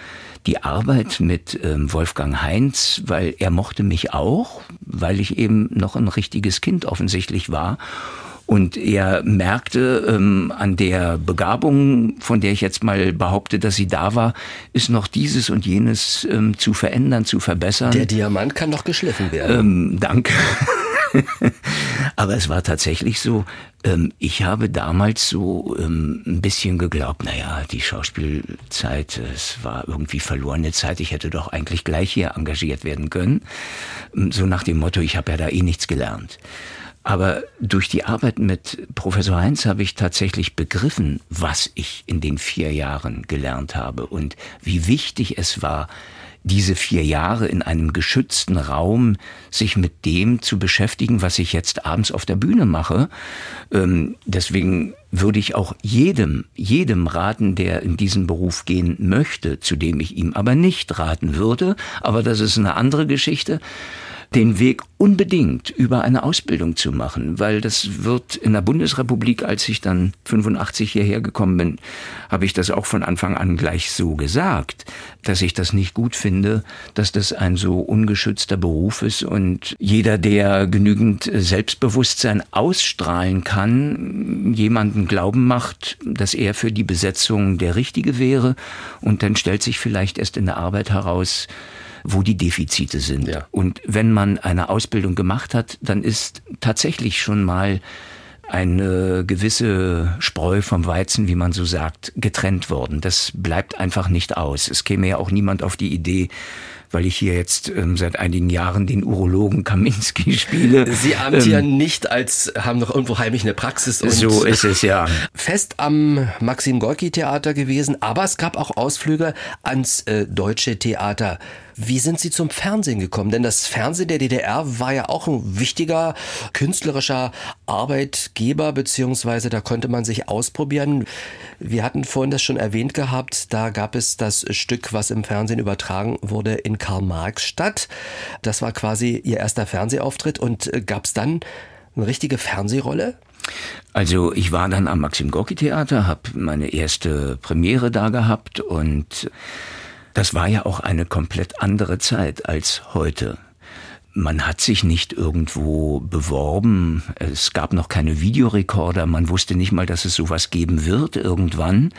die Arbeit mit ähm, Wolfgang Heinz, weil er mochte mich auch, weil ich eben noch ein richtiges Kind offensichtlich war. Und er merkte ähm, an der Begabung, von der ich jetzt mal behaupte, dass sie da war, ist noch dieses und jenes ähm, zu verändern, zu verbessern. Der Diamant kann noch geschliffen werden. Ähm, danke. Aber es war tatsächlich so, ähm, ich habe damals so ähm, ein bisschen geglaubt, naja, die Schauspielzeit, es war irgendwie verlorene Zeit, ich hätte doch eigentlich gleich hier engagiert werden können. Ähm, so nach dem Motto, ich habe ja da eh nichts gelernt. Aber durch die Arbeit mit Professor Heinz habe ich tatsächlich begriffen, was ich in den vier Jahren gelernt habe und wie wichtig es war, diese vier Jahre in einem geschützten Raum sich mit dem zu beschäftigen, was ich jetzt abends auf der Bühne mache. Ähm, deswegen würde ich auch jedem, jedem raten, der in diesen Beruf gehen möchte, zu dem ich ihm aber nicht raten würde. Aber das ist eine andere Geschichte den Weg unbedingt über eine Ausbildung zu machen, weil das wird in der Bundesrepublik, als ich dann 85 hierher gekommen bin, habe ich das auch von Anfang an gleich so gesagt, dass ich das nicht gut finde, dass das ein so ungeschützter Beruf ist und jeder, der genügend Selbstbewusstsein ausstrahlen kann, jemanden glauben macht, dass er für die Besetzung der Richtige wäre und dann stellt sich vielleicht erst in der Arbeit heraus, wo die Defizite sind. Ja. Und wenn man eine Ausbildung gemacht hat, dann ist tatsächlich schon mal eine gewisse Spreu vom Weizen, wie man so sagt, getrennt worden. Das bleibt einfach nicht aus. Es käme ja auch niemand auf die Idee, weil ich hier jetzt ähm, seit einigen Jahren den Urologen Kaminski spiele. Sie amtieren ähm, nicht als, haben noch irgendwo heimlich eine Praxis. Und so ist es, ja. Fest am Maxim Gorki Theater gewesen, aber es gab auch Ausflüge ans äh, Deutsche Theater. Wie sind Sie zum Fernsehen gekommen? Denn das Fernsehen der DDR war ja auch ein wichtiger künstlerischer Arbeitgeber, beziehungsweise da konnte man sich ausprobieren. Wir hatten vorhin das schon erwähnt gehabt, da gab es das Stück, was im Fernsehen übertragen wurde, in Karl-Marx-Stadt. Das war quasi Ihr erster Fernsehauftritt und äh, gab es dann eine richtige Fernsehrolle? Also ich war dann am Maxim Gorki Theater, habe meine erste Premiere da gehabt und das war ja auch eine komplett andere Zeit als heute. Man hat sich nicht irgendwo beworben, es gab noch keine Videorekorder, man wusste nicht mal, dass es sowas geben wird irgendwann.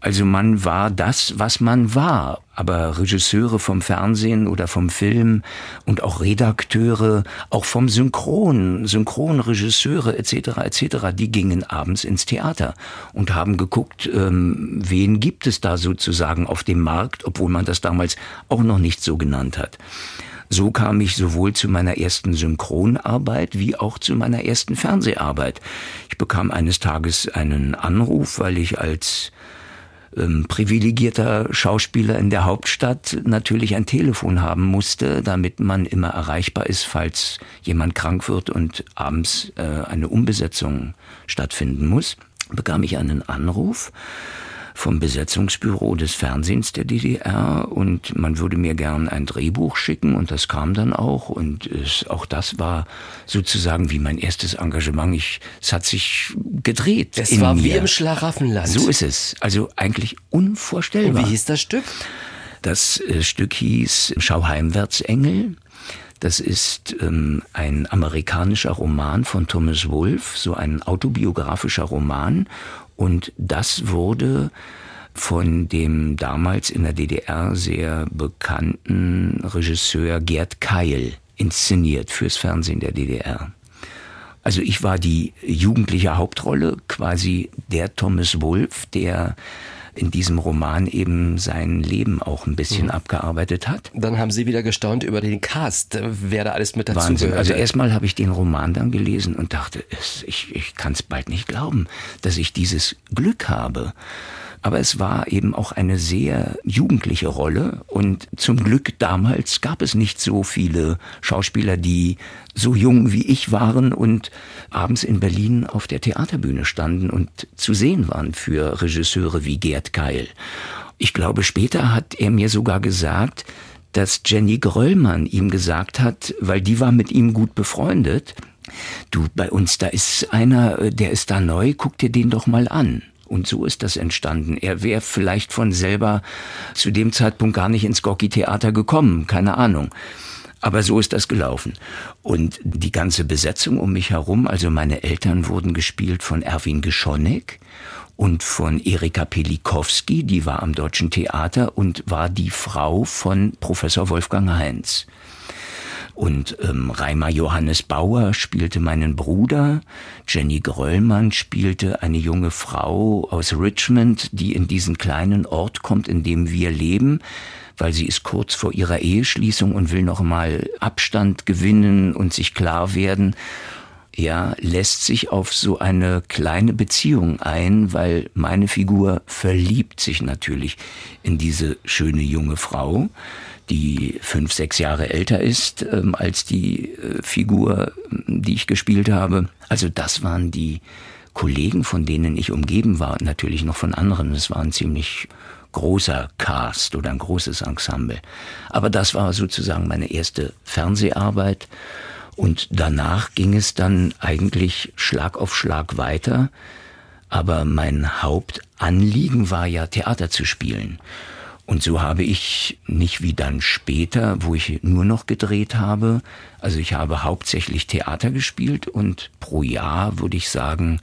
Also man war das, was man war. Aber Regisseure vom Fernsehen oder vom Film und auch Redakteure, auch vom Synchron, Synchronregisseure etc. etc., die gingen abends ins Theater und haben geguckt, ähm, wen gibt es da sozusagen auf dem Markt, obwohl man das damals auch noch nicht so genannt hat. So kam ich sowohl zu meiner ersten Synchronarbeit wie auch zu meiner ersten Fernseharbeit. Ich bekam eines Tages einen Anruf, weil ich als ähm, privilegierter Schauspieler in der Hauptstadt natürlich ein Telefon haben musste, damit man immer erreichbar ist, falls jemand krank wird und abends äh, eine Umbesetzung stattfinden muss, bekam ich einen Anruf vom Besetzungsbüro des Fernsehens der DDR und man würde mir gern ein Drehbuch schicken und das kam dann auch und es, auch das war sozusagen wie mein erstes Engagement. Ich, es hat sich gedreht. Es war mir. wie im Schlaraffenland. So ist es. Also eigentlich unvorstellbar. Und wie hieß das Stück? Das äh, Stück hieß Schau heimwärts Engel. Das ist ähm, ein amerikanischer Roman von Thomas Wolfe, so ein autobiografischer Roman. Und das wurde von dem damals in der DDR sehr bekannten Regisseur Gerd Keil inszeniert fürs Fernsehen der DDR. Also ich war die jugendliche Hauptrolle, quasi der Thomas Wolf, der in diesem Roman eben sein Leben auch ein bisschen mhm. abgearbeitet hat. Dann haben Sie wieder gestaunt über den Cast, wer da alles mit dazu Wahnsinn. Gehört. Also erstmal habe ich den Roman dann gelesen und dachte, ich, ich kann es bald nicht glauben, dass ich dieses Glück habe Aber es war eben auch eine sehr jugendliche Rolle und zum Glück damals gab es nicht so viele Schauspieler, die so jung wie ich waren und abends in Berlin auf der Theaterbühne standen und zu sehen waren für Regisseure wie Gerd Keil. Ich glaube, später hat er mir sogar gesagt, dass Jenny Gröllmann ihm gesagt hat, weil die war mit ihm gut befreundet, du, bei uns, da ist einer, äh, der ist da neu, guck dir den doch mal an. Und so ist das entstanden. Er wäre vielleicht von selber zu dem Zeitpunkt gar nicht ins Gorki-Theater gekommen, keine Ahnung. Aber so ist das gelaufen. Und die ganze Besetzung um mich herum, also meine Eltern wurden gespielt von Erwin Geschonek und von Erika Pelikowski, die war am Deutschen Theater und war die Frau von Professor Wolfgang Heinz. Und ähm, Reimer Johannes Bauer spielte meinen Bruder, Jenny Gröllmann spielte eine junge Frau aus Richmond, die in diesen kleinen Ort kommt, in dem wir leben, weil sie ist kurz vor ihrer Eheschließung und will noch mal Abstand gewinnen und sich klar werden. Ja, lässt sich auf so eine kleine Beziehung ein, weil meine Figur verliebt sich natürlich in diese schöne junge Frau, die fünf, sechs Jahre älter ist ähm, als die äh, Figur, die ich gespielt habe. Also das waren die Kollegen, von denen ich umgeben war, natürlich noch von anderen. Es war ein ziemlich großer Cast oder ein großes Ensemble. Aber das war sozusagen meine erste Fernseharbeit. Und danach ging es dann eigentlich Schlag auf Schlag weiter. Aber mein Hauptanliegen war ja Theater zu spielen. Und so habe ich nicht wie dann später, wo ich nur noch gedreht habe, also ich habe hauptsächlich Theater gespielt und pro Jahr würde ich sagen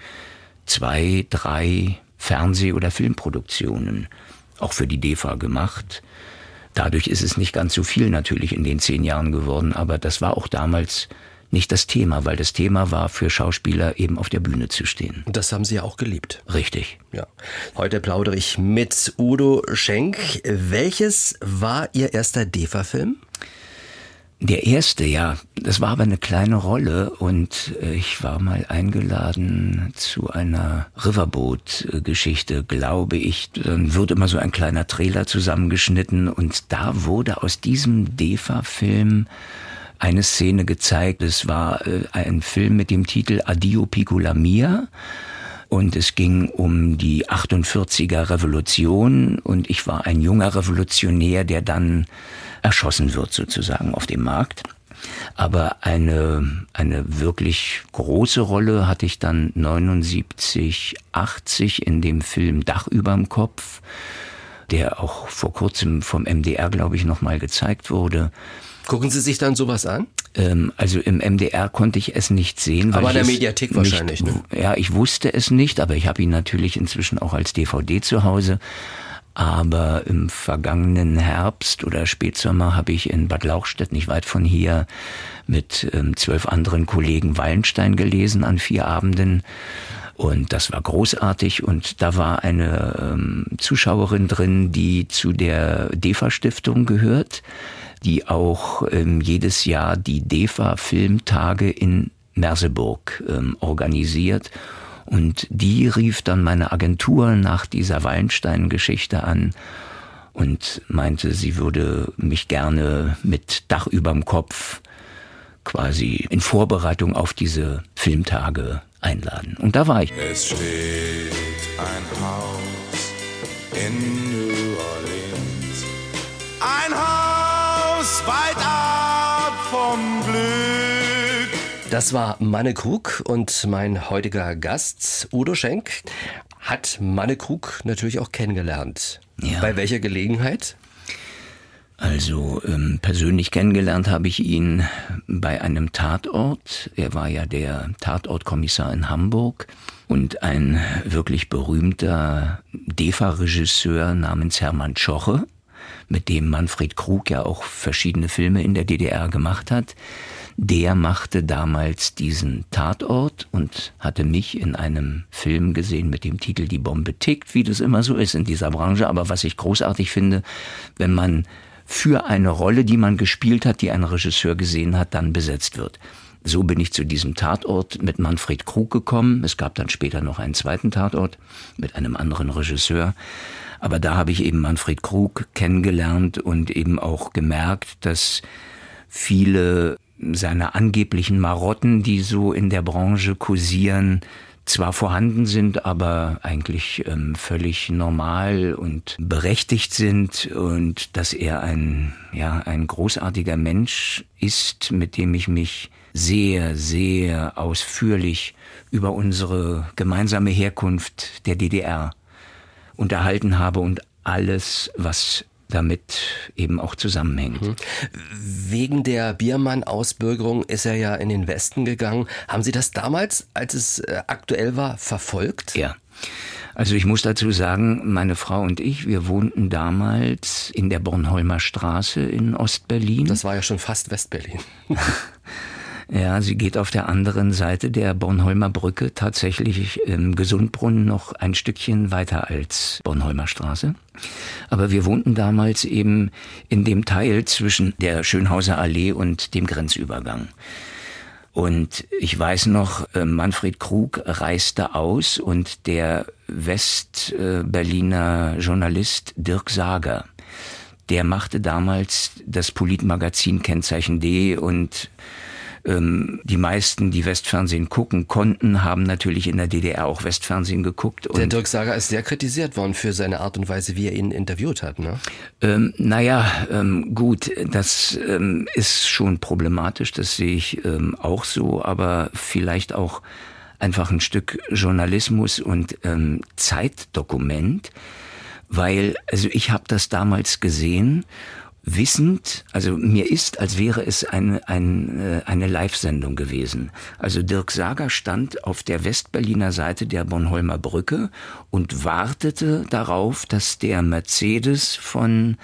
zwei, drei Fernseh- oder Filmproduktionen auch für die DEFA gemacht. Dadurch ist es nicht ganz so viel natürlich in den zehn Jahren geworden, aber das war auch damals nicht das Thema, weil das Thema war für Schauspieler eben auf der Bühne zu stehen. Und das haben Sie ja auch geliebt. Richtig. Ja. Heute plaudere ich mit Udo Schenk. Welches war Ihr erster DEFA-Film? Der erste, ja, das war aber eine kleine Rolle und äh, ich war mal eingeladen zu einer Riverboat-Geschichte, glaube ich. Dann wird immer so ein kleiner Trailer zusammengeschnitten und da wurde aus diesem DEFA-Film eine Szene gezeigt. Es war äh, ein Film mit dem Titel Adio Piccola Mia. Und es ging um die 48er Revolution und ich war ein junger Revolutionär, der dann erschossen wird sozusagen auf dem Markt. Aber eine, eine wirklich große Rolle hatte ich dann 79, 80 in dem Film Dach überm Kopf, der auch vor kurzem vom MDR, glaube ich, nochmal gezeigt wurde. Gucken Sie sich dann sowas an? Ähm, also im MDR konnte ich es nicht sehen. aber in der Mediathek wahrscheinlich. Nicht, ne? Ja, ich wusste es nicht, aber ich habe ihn natürlich inzwischen auch als DVD zu Hause. Aber im vergangenen Herbst oder Spätsommer habe ich in Bad Lauchstädt, nicht weit von hier, mit ähm, zwölf anderen Kollegen Wallenstein gelesen an vier Abenden. Und das war großartig. Und da war eine ähm, Zuschauerin drin, die zu der DEFA-Stiftung gehört die auch ähm, jedes Jahr die DEFA Filmtage in Merseburg ähm, organisiert. Und die rief dann meine Agentur nach dieser Wallenstein-Geschichte an und meinte, sie würde mich gerne mit Dach überm Kopf quasi in Vorbereitung auf diese Filmtage einladen. Und da war ich. Es steht ein Haus in weit ab vom Glück. Das war Manne Krug und mein heutiger Gast, Udo Schenk, hat Manne Krug natürlich auch kennengelernt. Ja. Bei welcher Gelegenheit? Also ähm, persönlich kennengelernt habe ich ihn bei einem Tatort. Er war ja der Tatortkommissar in Hamburg und ein wirklich berühmter DEFA-Regisseur namens Hermann Schoche mit dem Manfred Krug ja auch verschiedene Filme in der DDR gemacht hat. Der machte damals diesen Tatort und hatte mich in einem Film gesehen mit dem Titel Die Bombe tickt, wie das immer so ist in dieser Branche. Aber was ich großartig finde, wenn man für eine Rolle, die man gespielt hat, die ein Regisseur gesehen hat, dann besetzt wird. So bin ich zu diesem Tatort mit Manfred Krug gekommen. Es gab dann später noch einen zweiten Tatort mit einem anderen Regisseur. Aber da habe ich eben Manfred Krug kennengelernt und eben auch gemerkt, dass viele seiner angeblichen Marotten, die so in der Branche kursieren, zwar vorhanden sind, aber eigentlich ähm, völlig normal und berechtigt sind und dass er ein, ja, ein großartiger Mensch ist, mit dem ich mich sehr, sehr ausführlich über unsere gemeinsame Herkunft der DDR unterhalten habe und alles, was damit eben auch zusammenhängt. Mhm. Wegen der Biermann-Ausbürgerung ist er ja in den Westen gegangen. Haben Sie das damals, als es äh, aktuell war, verfolgt? Ja. Also ich muss dazu sagen, meine Frau und ich, wir wohnten damals in der Bornholmer Straße in Ostberlin. Das war ja schon fast Westberlin. Ja, sie geht auf der anderen Seite der Bornholmer Brücke tatsächlich im Gesundbrunnen noch ein Stückchen weiter als Bornholmer Straße. Aber wir wohnten damals eben in dem Teil zwischen der Schönhauser Allee und dem Grenzübergang. Und ich weiß noch, äh, Manfred Krug reiste aus und der Westberliner Journalist Dirk Sager, der machte damals das Politmagazin Kennzeichen D und die meisten, die Westfernsehen gucken konnten, haben natürlich in der DDR auch Westfernsehen geguckt. der Dirk Sager ist sehr kritisiert worden für seine Art und Weise, wie er ihn interviewt hat. Ne? Ähm, naja, ähm, gut, das ähm, ist schon problematisch, das sehe ich ähm, auch so, aber vielleicht auch einfach ein Stück Journalismus und ähm, Zeitdokument, weil also ich habe das damals gesehen wissend, also mir ist, als wäre es eine, eine, äh, eine Live-Sendung gewesen. Also Dirk Sager stand auf der Westberliner Seite der Bornholmer Brücke und wartete darauf, dass der Mercedes von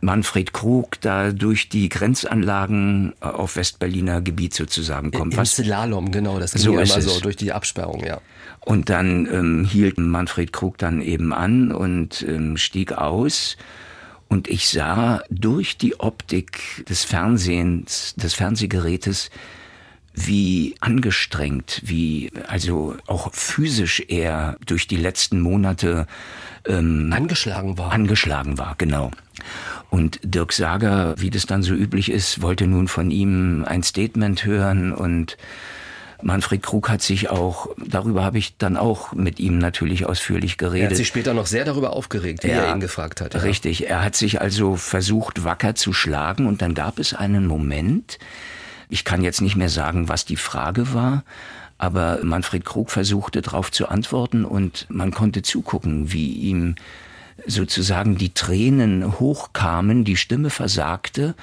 Manfred Krug da durch die Grenzanlagen äh, auf Westberliner Gebiet sozusagen kommt. Im Slalom, genau, das ging so immer so durch die Absperrung, ja. Und dann ähm, hielt Manfred Krug dann eben an und ähm, stieg aus und ich sah durch die Optik des Fernsehens, des Fernsehgerätes, wie angestrengt, wie also auch physisch er durch die letzten Monate ähm, angeschlagen war. Angeschlagen war, genau. Und Dirk Sager, wie das dann so üblich ist, wollte nun von ihm ein Statement hören und Manfred Krug hat sich auch, darüber habe ich dann auch mit ihm natürlich ausführlich geredet. Er hat sich später noch sehr darüber aufgeregt, wie ja, er ihn gefragt hat. Ja. Richtig, er hat sich also versucht, wacker zu schlagen und dann gab es einen Moment, ich kann jetzt nicht mehr sagen, was die Frage war, aber Manfred Krug versuchte darauf zu antworten und man konnte zugucken, wie ihm sozusagen die Tränen hochkamen, die Stimme versagte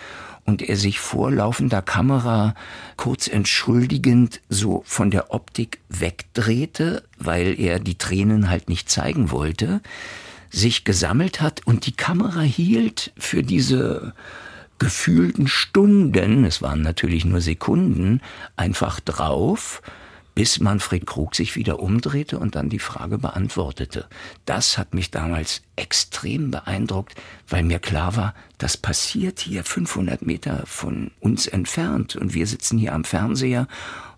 und er sich vor laufender Kamera kurz entschuldigend so von der Optik wegdrehte, weil er die Tränen halt nicht zeigen wollte, sich gesammelt hat und die Kamera hielt für diese gefühlten Stunden, es waren natürlich nur Sekunden, einfach drauf bis Manfred Krug sich wieder umdrehte und dann die Frage beantwortete. Das hat mich damals extrem beeindruckt, weil mir klar war, das passiert hier 500 Meter von uns entfernt und wir sitzen hier am Fernseher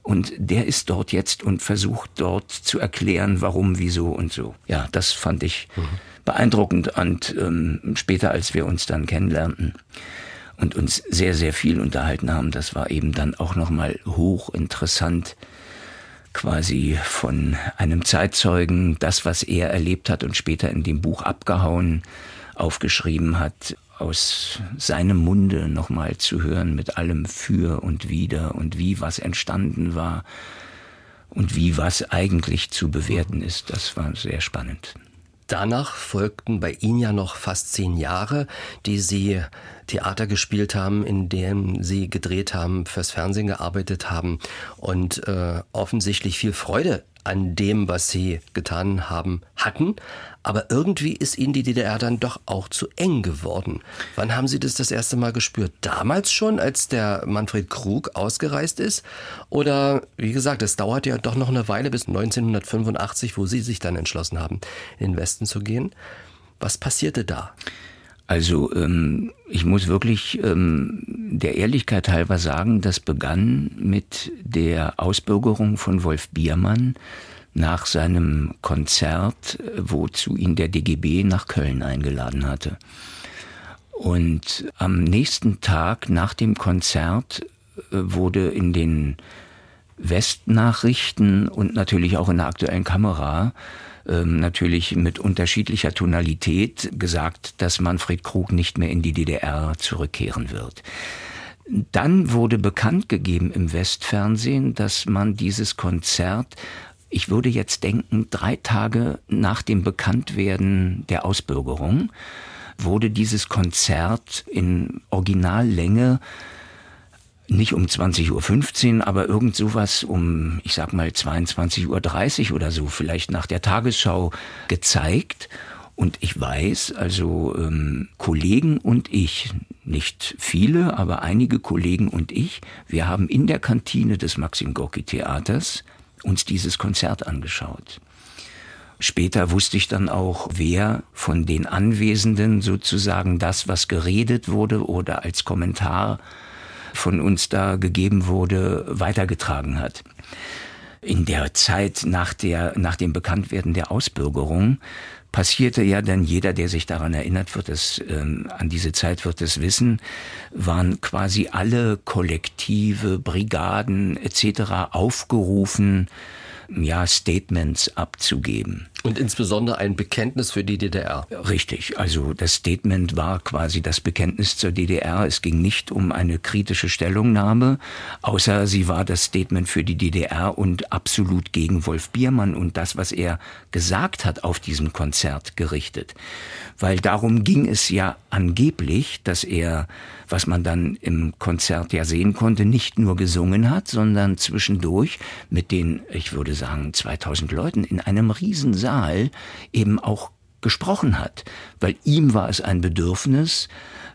und der ist dort jetzt und versucht dort zu erklären, warum, wieso und so. Ja, das fand ich mhm. beeindruckend und ähm, später, als wir uns dann kennenlernten und uns sehr, sehr viel unterhalten haben, das war eben dann auch nochmal hochinteressant, quasi von einem Zeitzeugen das, was er erlebt hat und später in dem Buch abgehauen, aufgeschrieben hat, aus seinem Munde nochmal zu hören mit allem für und wider und wie was entstanden war und wie was eigentlich zu bewerten ist. Das war sehr spannend. Danach folgten bei Ihnen ja noch fast zehn Jahre, die Sie Theater gespielt haben, in dem Sie gedreht haben, fürs Fernsehen gearbeitet haben und äh, offensichtlich viel Freude an dem, was Sie getan haben, hatten. Aber irgendwie ist Ihnen die DDR dann doch auch zu eng geworden. Wann haben Sie das das erste Mal gespürt? Damals schon, als der Manfred Krug ausgereist ist? Oder, wie gesagt, es dauert ja doch noch eine Weile bis 1985, wo Sie sich dann entschlossen haben, in den Westen zu gehen. Was passierte da? Also ähm, ich muss wirklich ähm, der Ehrlichkeit halber sagen, das begann mit der Ausbürgerung von Wolf Biermann nach seinem Konzert, wozu ihn der DGB nach Köln eingeladen hatte. Und am nächsten Tag nach dem Konzert äh, wurde in den Westnachrichten und natürlich auch in der aktuellen Kamera ähm, natürlich mit unterschiedlicher Tonalität gesagt, dass Manfred Krug nicht mehr in die DDR zurückkehren wird. Dann wurde bekannt gegeben im Westfernsehen, dass man dieses Konzert ich würde jetzt denken, drei Tage nach dem Bekanntwerden der Ausbürgerung wurde dieses Konzert in Originallänge nicht um 20.15 Uhr, aber irgend sowas um, ich sag mal, 22.30 Uhr oder so, vielleicht nach der Tagesschau gezeigt. Und ich weiß, also ähm, Kollegen und ich, nicht viele, aber einige Kollegen und ich, wir haben in der Kantine des Maxim Gorki Theaters uns dieses Konzert angeschaut. Später wusste ich dann auch, wer von den Anwesenden sozusagen das, was geredet wurde oder als Kommentar von uns da gegeben wurde, weitergetragen hat. In der Zeit nach, der, nach dem Bekanntwerden der Ausbürgerung passierte ja dann jeder, der sich daran erinnert, wird es ähm, an diese Zeit wird es wissen, waren quasi alle Kollektive, Brigaden etc. aufgerufen, ja, Statements abzugeben. Und insbesondere ein Bekenntnis für die DDR. Richtig. Also das Statement war quasi das Bekenntnis zur DDR. Es ging nicht um eine kritische Stellungnahme, außer sie war das Statement für die DDR und absolut gegen Wolf Biermann und das, was er gesagt hat auf diesem Konzert gerichtet. Weil darum ging es ja angeblich, dass er was man dann im Konzert ja sehen konnte, nicht nur gesungen hat, sondern zwischendurch mit den, ich würde sagen, 2000 Leuten in einem Riesensaal eben auch gesprochen hat, weil ihm war es ein Bedürfnis,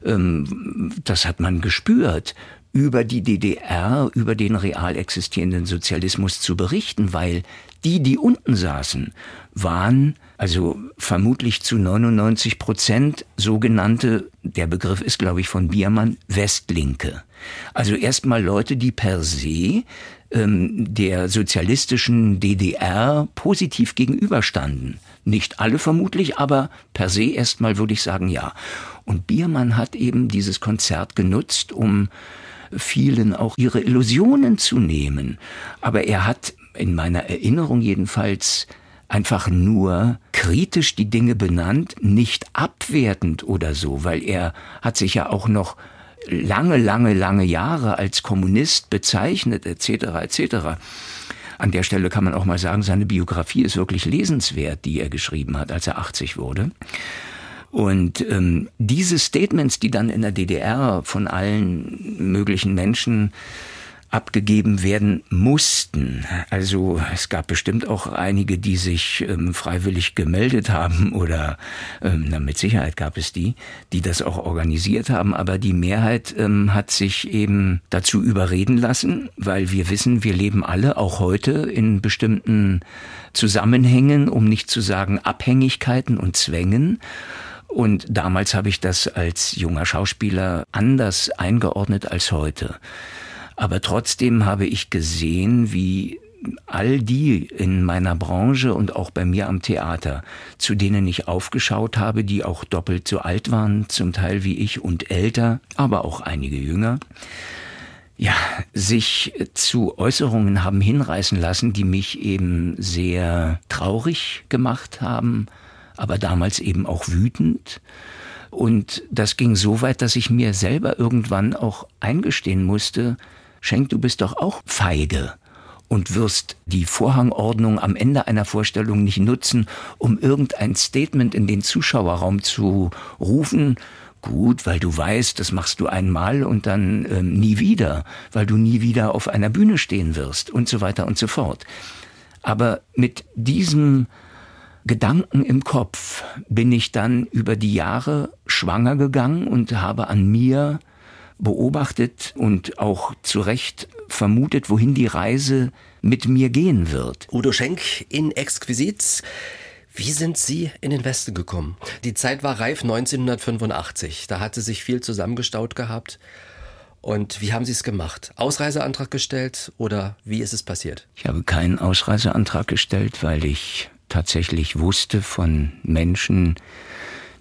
ähm, das hat man gespürt, über die DDR, über den real existierenden Sozialismus zu berichten, weil die, die unten saßen, waren also vermutlich zu 99 Prozent sogenannte, der Begriff ist, glaube ich, von Biermann, Westlinke. Also erstmal Leute, die per se ähm, der sozialistischen DDR positiv gegenüberstanden. Nicht alle vermutlich, aber per se erstmal würde ich sagen ja. Und Biermann hat eben dieses Konzert genutzt, um vielen auch ihre Illusionen zu nehmen. Aber er hat in meiner Erinnerung jedenfalls einfach nur kritisch die Dinge benannt, nicht abwertend oder so, weil er hat sich ja auch noch lange, lange, lange Jahre als Kommunist bezeichnet, etc., etc. An der Stelle kann man auch mal sagen, seine Biografie ist wirklich lesenswert, die er geschrieben hat, als er 80 wurde. Und ähm, diese Statements, die dann in der DDR von allen möglichen Menschen abgegeben werden mussten. Also es gab bestimmt auch einige, die sich ähm, freiwillig gemeldet haben oder ähm, na, mit Sicherheit gab es die, die das auch organisiert haben, aber die Mehrheit ähm, hat sich eben dazu überreden lassen, weil wir wissen, wir leben alle auch heute in bestimmten Zusammenhängen, um nicht zu sagen Abhängigkeiten und Zwängen. Und damals habe ich das als junger Schauspieler anders eingeordnet als heute. Aber trotzdem habe ich gesehen, wie all die in meiner Branche und auch bei mir am Theater, zu denen ich aufgeschaut habe, die auch doppelt so alt waren, zum Teil wie ich und älter, aber auch einige jünger, ja, sich zu Äußerungen haben hinreißen lassen, die mich eben sehr traurig gemacht haben, aber damals eben auch wütend. Und das ging so weit, dass ich mir selber irgendwann auch eingestehen musste, Schenk, du bist doch auch feige und wirst die Vorhangordnung am Ende einer Vorstellung nicht nutzen, um irgendein Statement in den Zuschauerraum zu rufen. Gut, weil du weißt, das machst du einmal und dann ähm, nie wieder, weil du nie wieder auf einer Bühne stehen wirst und so weiter und so fort. Aber mit diesem Gedanken im Kopf bin ich dann über die Jahre schwanger gegangen und habe an mir beobachtet und auch zu Recht vermutet, wohin die Reise mit mir gehen wird. Udo Schenk in Exquisit. Wie sind Sie in den Westen gekommen? Die Zeit war reif 1985. Da hatte sich viel zusammengestaut gehabt. Und wie haben Sie es gemacht? Ausreiseantrag gestellt oder wie ist es passiert? Ich habe keinen Ausreiseantrag gestellt, weil ich tatsächlich wusste von Menschen,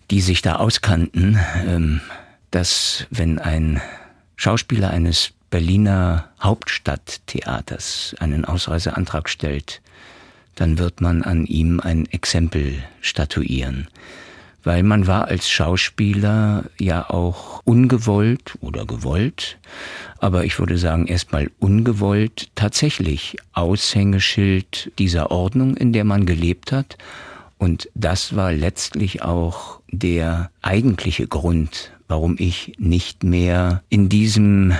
die sich da auskannten, ähm, dass wenn ein Schauspieler eines Berliner Hauptstadttheaters einen Ausreiseantrag stellt, dann wird man an ihm ein Exempel statuieren. Weil man war als Schauspieler ja auch ungewollt oder gewollt, aber ich würde sagen erstmal ungewollt tatsächlich Aushängeschild dieser Ordnung, in der man gelebt hat. Und das war letztlich auch der eigentliche Grund, warum ich nicht mehr in diesem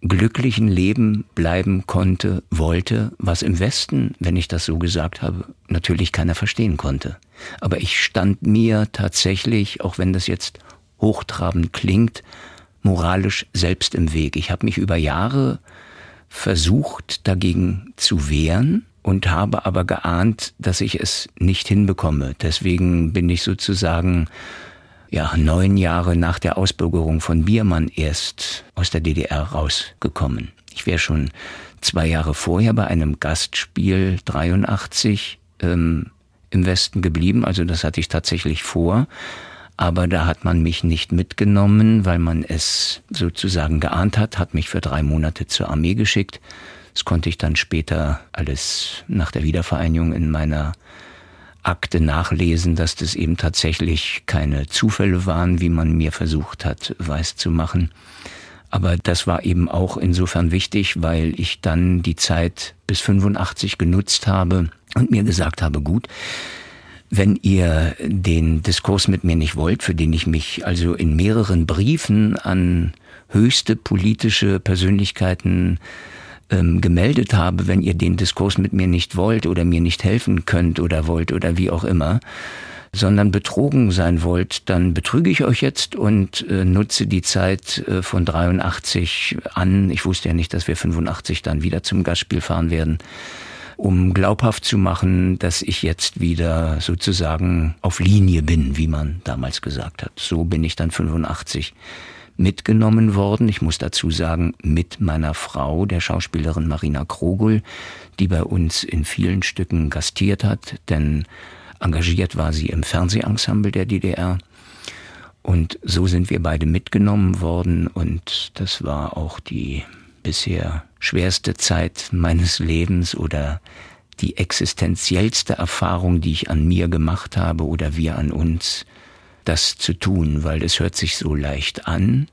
glücklichen Leben bleiben konnte, wollte, was im Westen, wenn ich das so gesagt habe, natürlich keiner verstehen konnte. Aber ich stand mir tatsächlich, auch wenn das jetzt hochtrabend klingt, moralisch selbst im Weg. Ich habe mich über Jahre versucht, dagegen zu wehren und habe aber geahnt, dass ich es nicht hinbekomme. Deswegen bin ich sozusagen ja, neun Jahre nach der Ausbürgerung von Biermann erst aus der DDR rausgekommen. Ich wäre schon zwei Jahre vorher bei einem Gastspiel 83 ähm, im Westen geblieben, also das hatte ich tatsächlich vor. Aber da hat man mich nicht mitgenommen, weil man es sozusagen geahnt hat, hat mich für drei Monate zur Armee geschickt. Das konnte ich dann später alles nach der Wiedervereinigung in meiner Akte nachlesen, dass das eben tatsächlich keine Zufälle waren, wie man mir versucht hat, weiß zu machen. Aber das war eben auch insofern wichtig, weil ich dann die Zeit bis 85 genutzt habe und mir gesagt habe, gut, wenn ihr den Diskurs mit mir nicht wollt, für den ich mich also in mehreren Briefen an höchste politische Persönlichkeiten ähm, gemeldet habe, wenn ihr den Diskurs mit mir nicht wollt oder mir nicht helfen könnt oder wollt oder wie auch immer, sondern betrogen sein wollt, dann betrüge ich euch jetzt und äh, nutze die Zeit äh, von 83 an. Ich wusste ja nicht, dass wir 85 dann wieder zum Gastspiel fahren werden, um glaubhaft zu machen, dass ich jetzt wieder sozusagen auf Linie bin, wie man damals gesagt hat. So bin ich dann 85 mitgenommen worden. Ich muss dazu sagen, mit meiner Frau, der Schauspielerin Marina Krogul, die bei uns in vielen Stücken gastiert hat, denn engagiert war sie im Fernsehensemble der DDR. Und so sind wir beide mitgenommen worden und das war auch die bisher schwerste Zeit meines Lebens oder die existenziellste Erfahrung, die ich an mir gemacht habe oder wir an uns das zu tun, weil es hört sich so leicht an.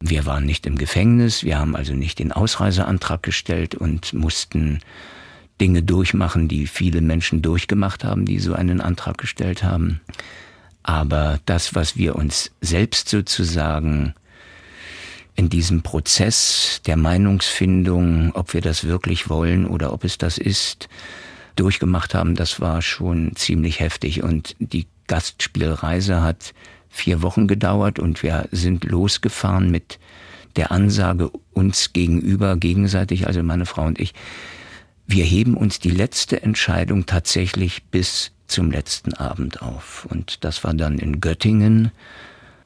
Wir waren nicht im Gefängnis, wir haben also nicht den Ausreiseantrag gestellt und mussten Dinge durchmachen, die viele Menschen durchgemacht haben, die so einen Antrag gestellt haben. Aber das, was wir uns selbst sozusagen in diesem Prozess der Meinungsfindung, ob wir das wirklich wollen oder ob es das ist, durchgemacht haben, das war schon ziemlich heftig. Und die Gastspielreise hat vier Wochen gedauert und wir sind losgefahren mit der Ansage uns gegenüber, gegenseitig, also meine Frau und ich, wir heben uns die letzte Entscheidung tatsächlich bis zum letzten Abend auf. Und das war dann in Göttingen.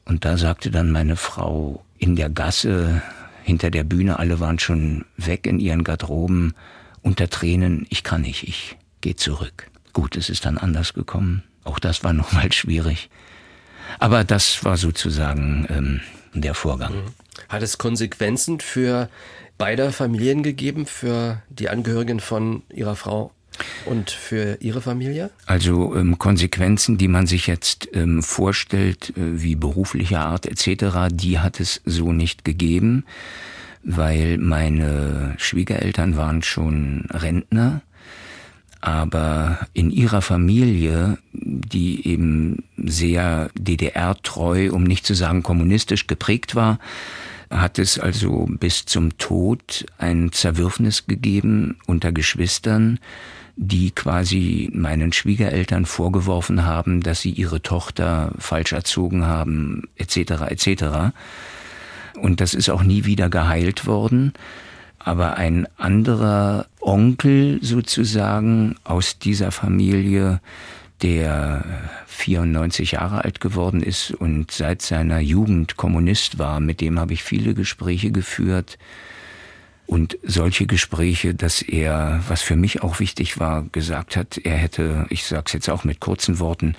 Und da sagte dann meine Frau in der Gasse hinter der Bühne, alle waren schon weg in ihren Garderoben, unter Tränen, ich kann nicht, ich gehe zurück. Gut, es ist dann anders gekommen. Auch das war nochmal schwierig. Aber das war sozusagen ähm, der Vorgang. Mhm. Hat es Konsequenzen für beide Familien gegeben, für die Angehörigen von Ihrer Frau und für Ihre Familie? Also ähm, Konsequenzen, die man sich jetzt ähm, vorstellt, äh, wie beruflicher Art etc., die hat es so nicht gegeben, weil meine Schwiegereltern waren schon Rentner aber in ihrer Familie, die eben sehr DDR-treu, um nicht zu sagen kommunistisch geprägt war, hat es also bis zum Tod ein Zerwürfnis gegeben unter Geschwistern, die quasi meinen Schwiegereltern vorgeworfen haben, dass sie ihre Tochter falsch erzogen haben, etc. etc. Und das ist auch nie wieder geheilt worden. Aber ein anderer Onkel sozusagen aus dieser Familie, der 94 Jahre alt geworden ist und seit seiner Jugend Kommunist war. Mit dem habe ich viele Gespräche geführt. Und solche Gespräche, dass er, was für mich auch wichtig war, gesagt hat, er hätte, ich sage es jetzt auch mit kurzen Worten,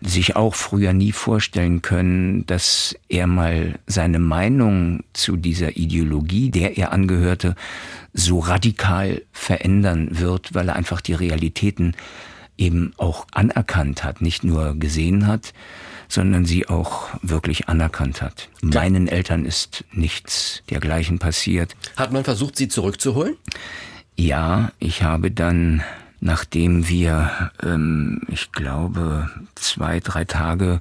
sich auch früher nie vorstellen können, dass er mal seine Meinung zu dieser Ideologie, der er angehörte, so radikal verändern wird, weil er einfach die Realitäten eben auch anerkannt hat, nicht nur gesehen hat, sondern sie auch wirklich anerkannt hat. Meinen Eltern ist nichts dergleichen passiert. Hat man versucht, sie zurückzuholen? Ja, ich habe dann nachdem wir, ähm, ich glaube, zwei, drei Tage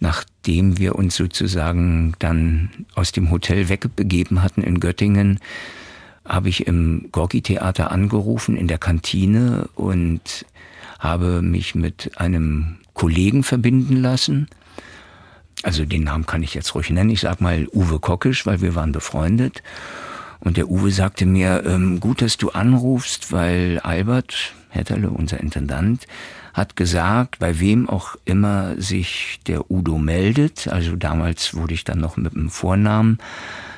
nachdem wir uns sozusagen dann aus dem Hotel wegbegeben hatten in Göttingen, habe ich im Gorki-Theater angerufen in der Kantine und habe mich mit einem Kollegen verbinden lassen. Also den Namen kann ich jetzt ruhig nennen. Ich sag mal Uwe Kockisch, weil wir waren befreundet. Und der Uwe sagte mir, ähm, gut, dass du anrufst, weil Albert Hetterle, unser Intendant, hat gesagt, bei wem auch immer sich der Udo meldet, also damals wurde ich dann noch mit dem Vornamen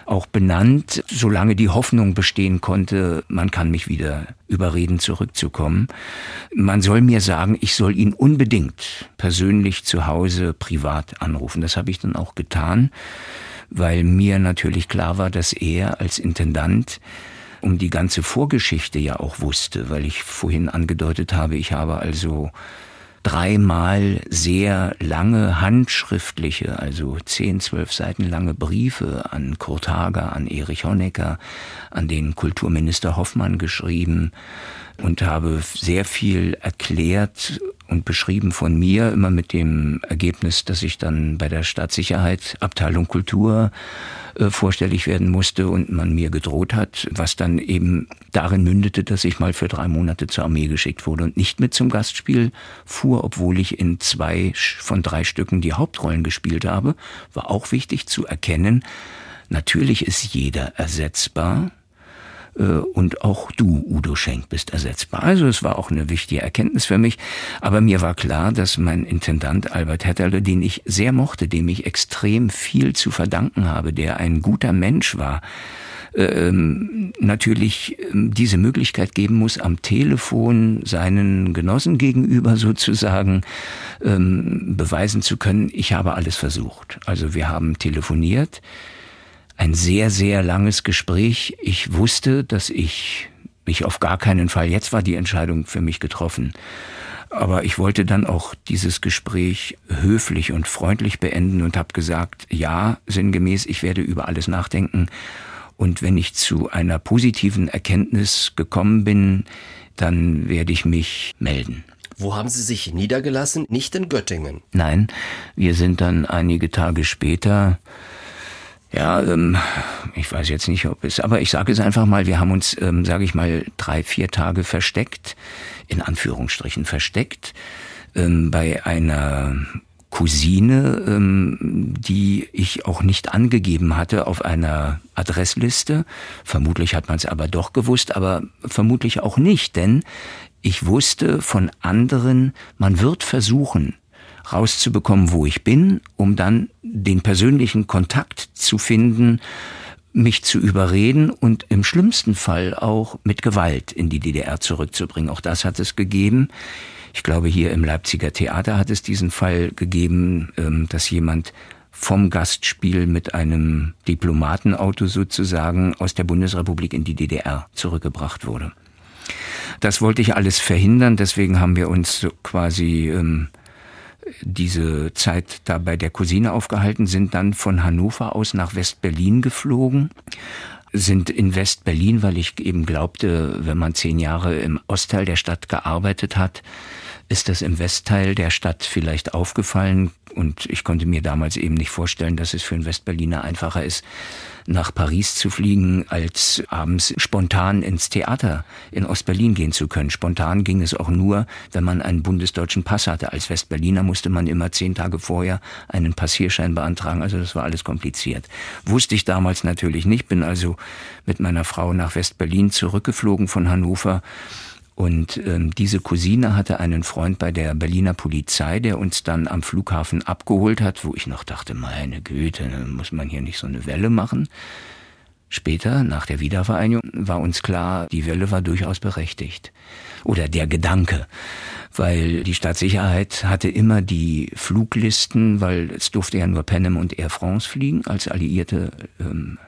auch benannt, solange die Hoffnung bestehen konnte, man kann mich wieder überreden, zurückzukommen. Man soll mir sagen, ich soll ihn unbedingt persönlich zu Hause privat anrufen. Das habe ich dann auch getan weil mir natürlich klar war, dass er als Intendant um die ganze Vorgeschichte ja auch wusste, weil ich vorhin angedeutet habe, ich habe also dreimal sehr lange handschriftliche, also zehn, zwölf Seiten lange Briefe an Kurt Hager, an Erich Honecker, an den Kulturminister Hoffmann geschrieben und habe sehr viel erklärt und beschrieben von mir, immer mit dem Ergebnis, dass ich dann bei der Staatssicherheit Abteilung Kultur äh, vorstellig werden musste und man mir gedroht hat, was dann eben darin mündete, dass ich mal für drei Monate zur Armee geschickt wurde und nicht mit zum Gastspiel fuhr, obwohl ich in zwei von drei Stücken die Hauptrollen gespielt habe, war auch wichtig zu erkennen, natürlich ist jeder ersetzbar, und auch du, Udo Schenk, bist ersetzbar. Also es war auch eine wichtige Erkenntnis für mich. Aber mir war klar, dass mein Intendant Albert Hetterle, den ich sehr mochte, dem ich extrem viel zu verdanken habe, der ein guter Mensch war, ähm, natürlich ähm, diese Möglichkeit geben muss, am Telefon seinen Genossen gegenüber sozusagen ähm, beweisen zu können, ich habe alles versucht. Also wir haben telefoniert, ein sehr, sehr langes Gespräch. Ich wusste, dass ich mich auf gar keinen Fall, jetzt war die Entscheidung für mich getroffen. Aber ich wollte dann auch dieses Gespräch höflich und freundlich beenden und habe gesagt, ja, sinngemäß, ich werde über alles nachdenken. Und wenn ich zu einer positiven Erkenntnis gekommen bin, dann werde ich mich melden. Wo haben Sie sich niedergelassen? Nicht in Göttingen. Nein, wir sind dann einige Tage später ja, ähm, ich weiß jetzt nicht, ob es, aber ich sage es einfach mal, wir haben uns, ähm, sage ich mal, drei, vier Tage versteckt, in Anführungsstrichen versteckt, ähm, bei einer Cousine, ähm, die ich auch nicht angegeben hatte auf einer Adressliste. Vermutlich hat man es aber doch gewusst, aber vermutlich auch nicht, denn ich wusste von anderen, man wird versuchen, rauszubekommen, wo ich bin, um dann den persönlichen Kontakt zu finden, mich zu überreden und im schlimmsten Fall auch mit Gewalt in die DDR zurückzubringen. Auch das hat es gegeben. Ich glaube, hier im Leipziger Theater hat es diesen Fall gegeben, ähm, dass jemand vom Gastspiel mit einem Diplomatenauto sozusagen aus der Bundesrepublik in die DDR zurückgebracht wurde. Das wollte ich alles verhindern, deswegen haben wir uns quasi ähm, diese Zeit da bei der Cousine aufgehalten, sind dann von Hannover aus nach West-Berlin geflogen, sind in West-Berlin, weil ich eben glaubte, wenn man zehn Jahre im Ostteil der Stadt gearbeitet hat, ist das im Westteil der Stadt vielleicht aufgefallen. Und ich konnte mir damals eben nicht vorstellen, dass es für einen Westberliner einfacher ist, nach Paris zu fliegen, als abends spontan ins Theater in Ostberlin gehen zu können. Spontan ging es auch nur, wenn man einen bundesdeutschen Pass hatte. Als Westberliner musste man immer zehn Tage vorher einen Passierschein beantragen. Also das war alles kompliziert. Wusste ich damals natürlich nicht. Bin also mit meiner Frau nach Westberlin zurückgeflogen von Hannover Und ähm, diese Cousine hatte einen Freund bei der Berliner Polizei, der uns dann am Flughafen abgeholt hat, wo ich noch dachte, meine Güte, muss man hier nicht so eine Welle machen. Später, nach der Wiedervereinigung, war uns klar, die Welle war durchaus berechtigt. Oder der Gedanke, weil die Staatssicherheit hatte immer die Fluglisten, weil es durfte ja nur Panem und Air France fliegen als alliierte ähm,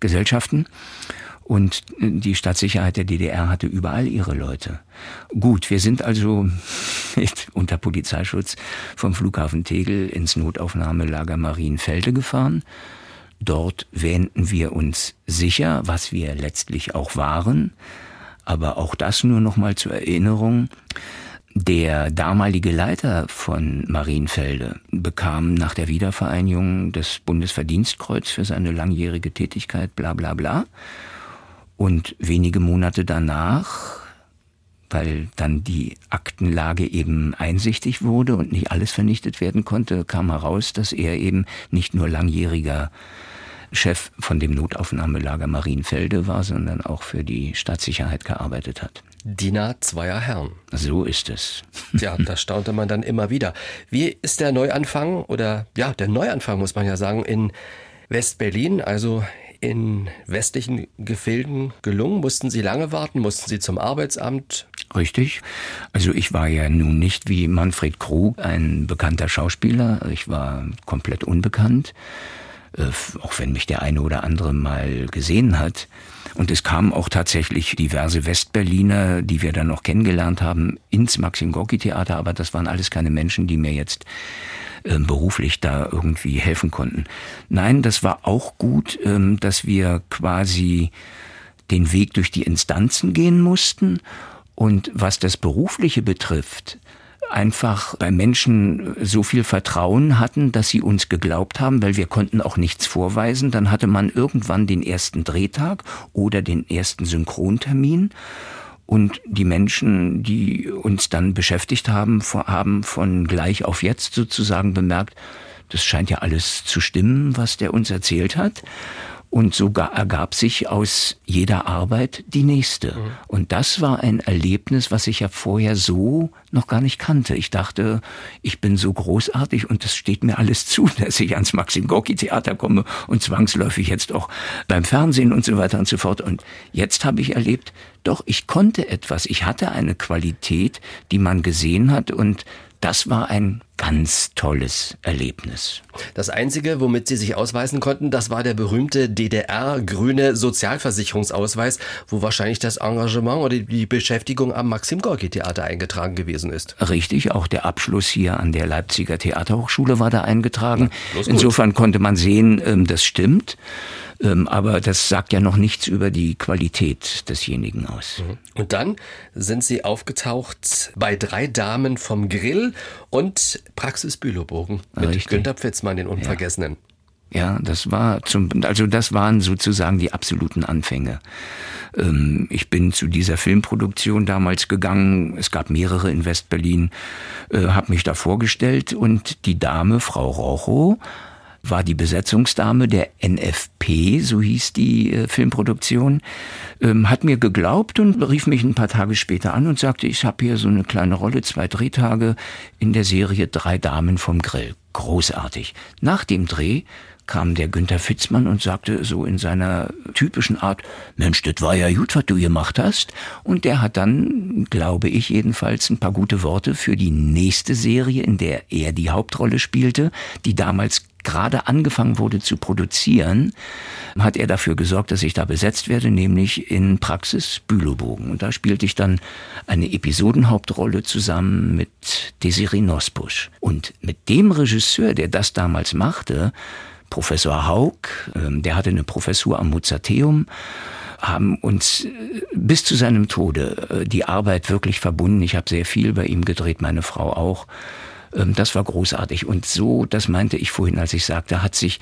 Gesellschaften. Und die Staatssicherheit der DDR hatte überall ihre Leute. Gut, wir sind also unter Polizeischutz vom Flughafen Tegel ins Notaufnahmelager Marienfelde gefahren. Dort wähnten wir uns sicher, was wir letztlich auch waren. Aber auch das nur noch mal zur Erinnerung. Der damalige Leiter von Marienfelde bekam nach der Wiedervereinigung das Bundesverdienstkreuz für seine langjährige Tätigkeit, bla bla bla. Und wenige Monate danach, weil dann die Aktenlage eben einsichtig wurde und nicht alles vernichtet werden konnte, kam heraus, dass er eben nicht nur langjähriger Chef von dem Notaufnahmelager Marienfelde war, sondern auch für die Staatssicherheit gearbeitet hat. Diener zweier Herren. So ist es. Ja, das staunte man dann immer wieder. Wie ist der Neuanfang oder ja, der Neuanfang muss man ja sagen in West-Berlin, also in westlichen Gefilden gelungen? Mussten Sie lange warten? Mussten Sie zum Arbeitsamt? Richtig. Also ich war ja nun nicht wie Manfred Krug ein bekannter Schauspieler. Ich war komplett unbekannt, äh, auch wenn mich der eine oder andere mal gesehen hat. Und es kamen auch tatsächlich diverse Westberliner, die wir dann noch kennengelernt haben, ins Maxim Gorki Theater, aber das waren alles keine Menschen, die mir jetzt äh, beruflich da irgendwie helfen konnten. Nein, das war auch gut, ähm, dass wir quasi den Weg durch die Instanzen gehen mussten. Und was das Berufliche betrifft, einfach bei Menschen so viel Vertrauen hatten, dass sie uns geglaubt haben, weil wir konnten auch nichts vorweisen. Dann hatte man irgendwann den ersten Drehtag oder den ersten Synchrontermin. Und die Menschen, die uns dann beschäftigt haben, haben von gleich auf jetzt sozusagen bemerkt, das scheint ja alles zu stimmen, was der uns erzählt hat. Und sogar ergab sich aus jeder Arbeit die nächste. Mhm. Und das war ein Erlebnis, was ich ja vorher so noch gar nicht kannte. Ich dachte, ich bin so großartig und es steht mir alles zu, dass ich ans Maxim Gorki Theater komme und zwangsläufig jetzt auch beim Fernsehen und so weiter und so fort. Und jetzt habe ich erlebt, doch, ich konnte etwas. Ich hatte eine Qualität, die man gesehen hat und das war ein ganz tolles Erlebnis. Das Einzige, womit Sie sich ausweisen konnten, das war der berühmte DDR-grüne Sozialversicherungsausweis, wo wahrscheinlich das Engagement oder die Beschäftigung am Maxim Gorki Theater eingetragen gewesen ist. Richtig, auch der Abschluss hier an der Leipziger Theaterhochschule war da eingetragen. Ja, Insofern konnte man sehen, ähm, das stimmt. Ähm, aber das sagt ja noch nichts über die Qualität desjenigen aus. Mhm. Und dann sind Sie aufgetaucht bei drei Damen vom Grill und Praxis Bülowbogen mit Richtig. Günter Pfitzmann, den Unvergessenen. Ja. Ja, das war zum, also das waren sozusagen die absoluten Anfänge. Ähm, ich bin zu dieser Filmproduktion damals gegangen. Es gab mehrere in Westberlin, äh, habe mich da vorgestellt und die Dame, Frau Rocho, war die Besetzungsdame der NFP, so hieß die äh, Filmproduktion, ähm, hat mir geglaubt und rief mich ein paar Tage später an und sagte, ich habe hier so eine kleine Rolle, zwei Drehtage in der Serie Drei Damen vom Grill. Großartig. Nach dem Dreh kam der Günther Fitzmann und sagte so in seiner typischen Art, Mensch, das war ja gut, was du gemacht hast. Und der hat dann, glaube ich jedenfalls, ein paar gute Worte für die nächste Serie, in der er die Hauptrolle spielte, die damals gerade angefangen wurde zu produzieren, hat er dafür gesorgt, dass ich da besetzt werde, nämlich in Praxis Bülowbogen. Und da spielte ich dann eine Episodenhauptrolle zusammen mit Desiree Nosbusch. Und mit dem Regisseur, der das damals machte, Professor Haug, ähm, der hatte eine Professur am Mozarteum, haben uns äh, bis zu seinem Tode äh, die Arbeit wirklich verbunden. Ich habe sehr viel bei ihm gedreht, meine Frau auch. Ähm, das war großartig. Und so, das meinte ich vorhin, als ich sagte, hat sich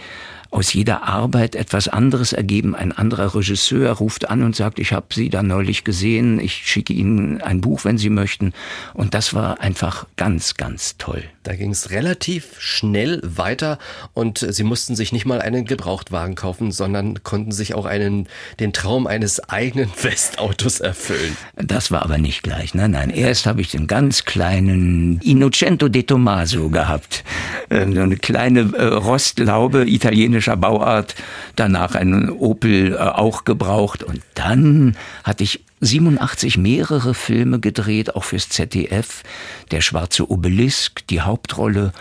aus jeder Arbeit etwas anderes ergeben. Ein anderer Regisseur ruft an und sagt, ich habe Sie da neulich gesehen, ich schicke Ihnen ein Buch, wenn Sie möchten. Und das war einfach ganz, ganz toll. Da ging es relativ schnell weiter und Sie mussten sich nicht mal einen Gebrauchtwagen kaufen, sondern konnten sich auch einen, den Traum eines eigenen Westautos erfüllen. Das war aber nicht gleich. Nein, nein. Erst habe ich den ganz kleinen Innocento de Tomaso gehabt. So eine kleine äh, Rostlaube, italienisch italienischer Bauart, danach einen Opel äh, auch gebraucht und dann hatte ich 87 mehrere Filme gedreht, auch fürs ZDF, Der schwarze Obelisk, die Hauptrolle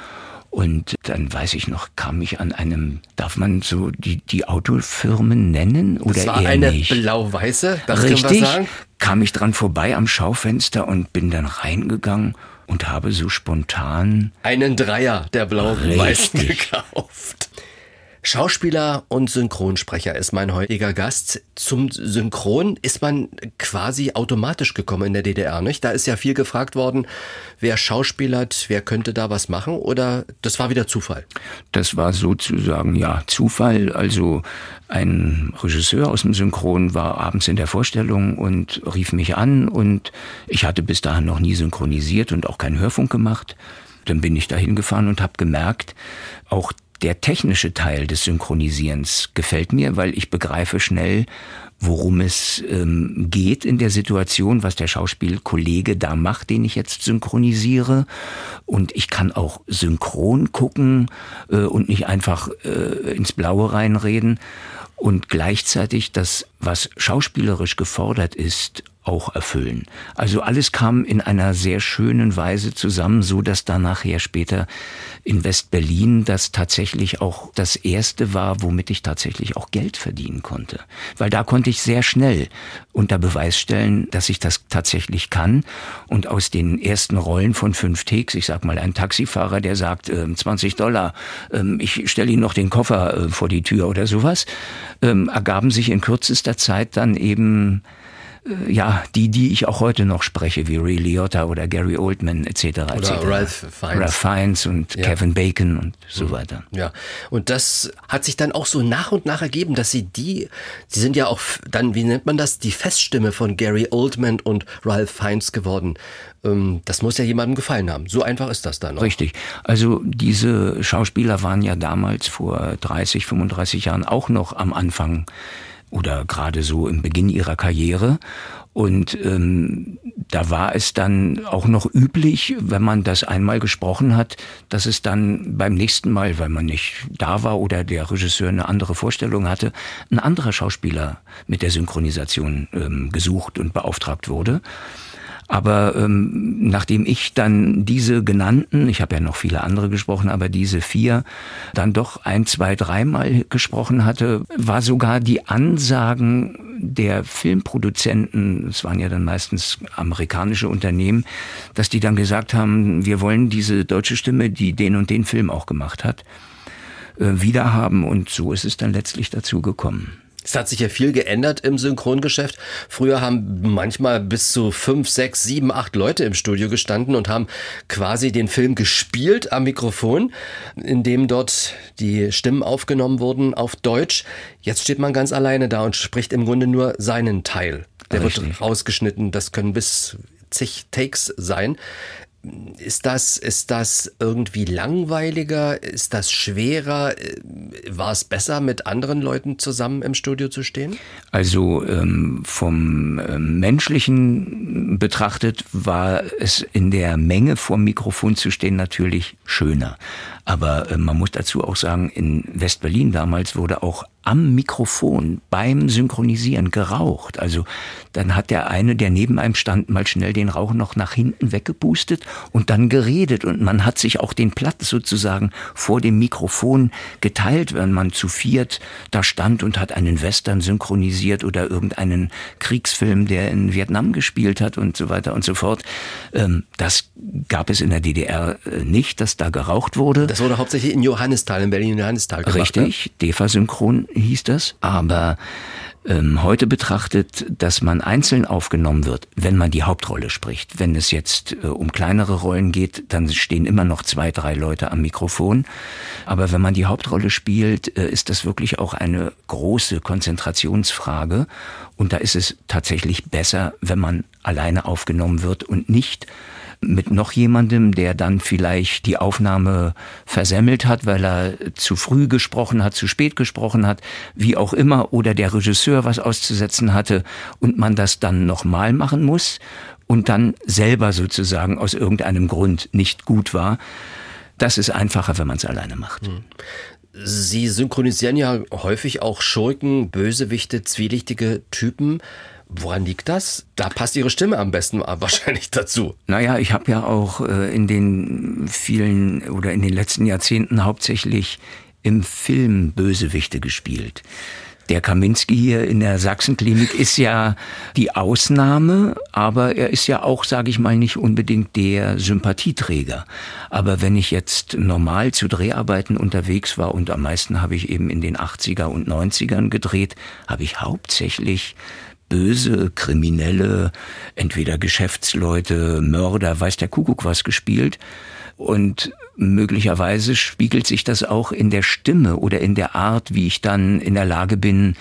und dann weiß ich noch, kam ich an einem, darf man so die, die Autofirmen nennen oder das war eher eine nicht? blau-weiße, das Richtig, sagen. kam ich dran vorbei am Schaufenster und bin dann reingegangen und habe so spontan einen Dreier der blau-weißen gekauft. Schauspieler und Synchronsprecher ist mein heutiger Gast. Zum Synchron ist man quasi automatisch gekommen in der DDR, nicht? Da ist ja viel gefragt worden, wer schauspielert, wer könnte da was machen oder das war wieder Zufall? Das war sozusagen ja Zufall. Also ein Regisseur aus dem Synchron war abends in der Vorstellung und rief mich an und ich hatte bis dahin noch nie synchronisiert und auch keinen Hörfunk gemacht. Dann bin ich dahin gefahren und habe gemerkt, auch der technische Teil des Synchronisierens gefällt mir, weil ich begreife schnell, worum es ähm, geht in der Situation, was der Schauspielkollege da macht, den ich jetzt synchronisiere. Und ich kann auch synchron gucken äh, und nicht einfach äh, ins Blaue reinreden. Und gleichzeitig das, was schauspielerisch gefordert ist, auch erfüllen. Also alles kam in einer sehr schönen Weise zusammen, so dass dann nachher später in West-Berlin das tatsächlich auch das erste war, womit ich tatsächlich auch Geld verdienen konnte. Weil da konnte ich sehr schnell unter Beweis stellen, dass ich das tatsächlich kann. Und aus den ersten Rollen von fünf Takes, ich sag mal, ein Taxifahrer, der sagt, äh, 20 Dollar, äh, ich stelle Ihnen noch den Koffer äh, vor die Tür oder sowas, ähm, ergaben sich in kürzester Zeit dann eben äh, ja, die, die ich auch heute noch spreche, wie Ray Liotta oder Gary Oldman etc. Oder etc. Ralph Fiennes. Ralph Fiennes und Ja. Kevin Bacon und so weiter. Ja, und das hat sich dann auch so nach und nach ergeben, dass sie die, sie sind ja auch dann, wie nennt man das, die Feststimme von Gary Oldman und Ralph Fiennes geworden. Ähm, Das muss ja jemandem gefallen haben. So einfach ist das dann. auch. Richtig. Also diese Schauspieler waren ja damals vor 30, 35 Jahren auch noch am Anfang oder gerade so im Beginn ihrer Karriere. Und ähm, da war es dann auch noch üblich, wenn man das einmal gesprochen hat, dass es dann beim nächsten Mal, weil man nicht da war oder der Regisseur eine andere Vorstellung hatte, ein anderer Schauspieler mit der Synchronisation ähm, gesucht und beauftragt wurde. Aber ähm, nachdem ich dann diese genannten, ich habe ja noch viele andere gesprochen, aber diese vier dann doch ein, zwei, dreimal gesprochen hatte, war sogar die Ansagen der Filmproduzenten, es waren ja dann meistens amerikanische Unternehmen, dass die dann gesagt haben, wir wollen diese deutsche Stimme, die den und den Film auch gemacht hat, äh, wiederhaben. Und so ist es dann letztlich dazu gekommen. Es hat sich ja viel geändert im Synchrongeschäft. Früher haben manchmal bis zu fünf, sechs, sieben, acht Leute im Studio gestanden und haben quasi den Film gespielt am Mikrofon, in dem dort die Stimmen aufgenommen wurden auf Deutsch. Jetzt steht man ganz alleine da und spricht im Grunde nur seinen Teil. Der wird Richtig. rausgeschnitten. Das können bis zig Takes sein. Ist das, ist das irgendwie langweiliger? Ist das schwerer? Äh, War es besser, mit anderen Leuten zusammen im Studio zu stehen? Also ähm, vom ähm, menschlichen betrachtet war es in der Menge vor Mikrofon zu stehen natürlich schöner. Aber äh, man muss dazu auch sagen, in West-Berlin damals wurde auch am Mikrofon beim Synchronisieren geraucht. Also dann hat der eine, der neben einem stand, mal schnell den Rauch noch nach hinten weggepustet und dann geredet. Und man hat sich auch den Platz sozusagen vor dem Mikrofon geteilt, wenn man zu viert da stand und hat einen Western synchronisiert oder irgendeinen Kriegsfilm, der in Vietnam gespielt hat und so weiter und so fort. Ähm, Das gab es in der DDR äh, nicht, dass da geraucht wurde. Das wurde hauptsächlich in Johannisthal, in Berlin Johannisthal gemacht. ne? Richtig, DEFA-Synchron hieß das. Aber ähm, heute betrachtet, dass man einzeln aufgenommen wird, wenn man die Hauptrolle spricht. Wenn es jetzt äh, um kleinere Rollen geht, dann stehen immer noch zwei, drei Leute am Mikrofon. Aber wenn man die Hauptrolle spielt, äh, ist das wirklich auch eine große Konzentrationsfrage. Und da ist es tatsächlich besser, wenn man alleine aufgenommen wird und nicht mit noch jemandem, der dann vielleicht die Aufnahme versemmelt hat, weil er zu früh gesprochen hat, zu spät gesprochen hat, wie auch immer, oder der Regisseur was auszusetzen hatte und man das dann nochmal machen muss und dann selber sozusagen aus irgendeinem Grund nicht gut war. Das ist einfacher, wenn man es alleine macht. Hm. Sie synchronisieren ja häufig auch Schurken, Bösewichte, zwielichtige Typen. Woran liegt das? Da passt Ihre Stimme am besten wahrscheinlich dazu. Naja, ich habe ja auch äh, in den vielen oder in den letzten Jahrzehnten hauptsächlich im Film Bösewichte gespielt. Der Kaminski hier in der Sachsenklinik ist ja die Ausnahme, aber er ist ja auch, sage ich mal, nicht unbedingt der Sympathieträger. Aber wenn ich jetzt normal zu Dreharbeiten unterwegs war und am meisten habe ich eben in den 80er und 90ern gedreht, habe ich hauptsächlich böse Kriminelle, entweder Geschäftsleute, Mörder, weiß der Kuckuck was gespielt. Und möglicherweise spiegelt sich das auch in der Stimme oder in der Art, wie ich dann in der Lage bin,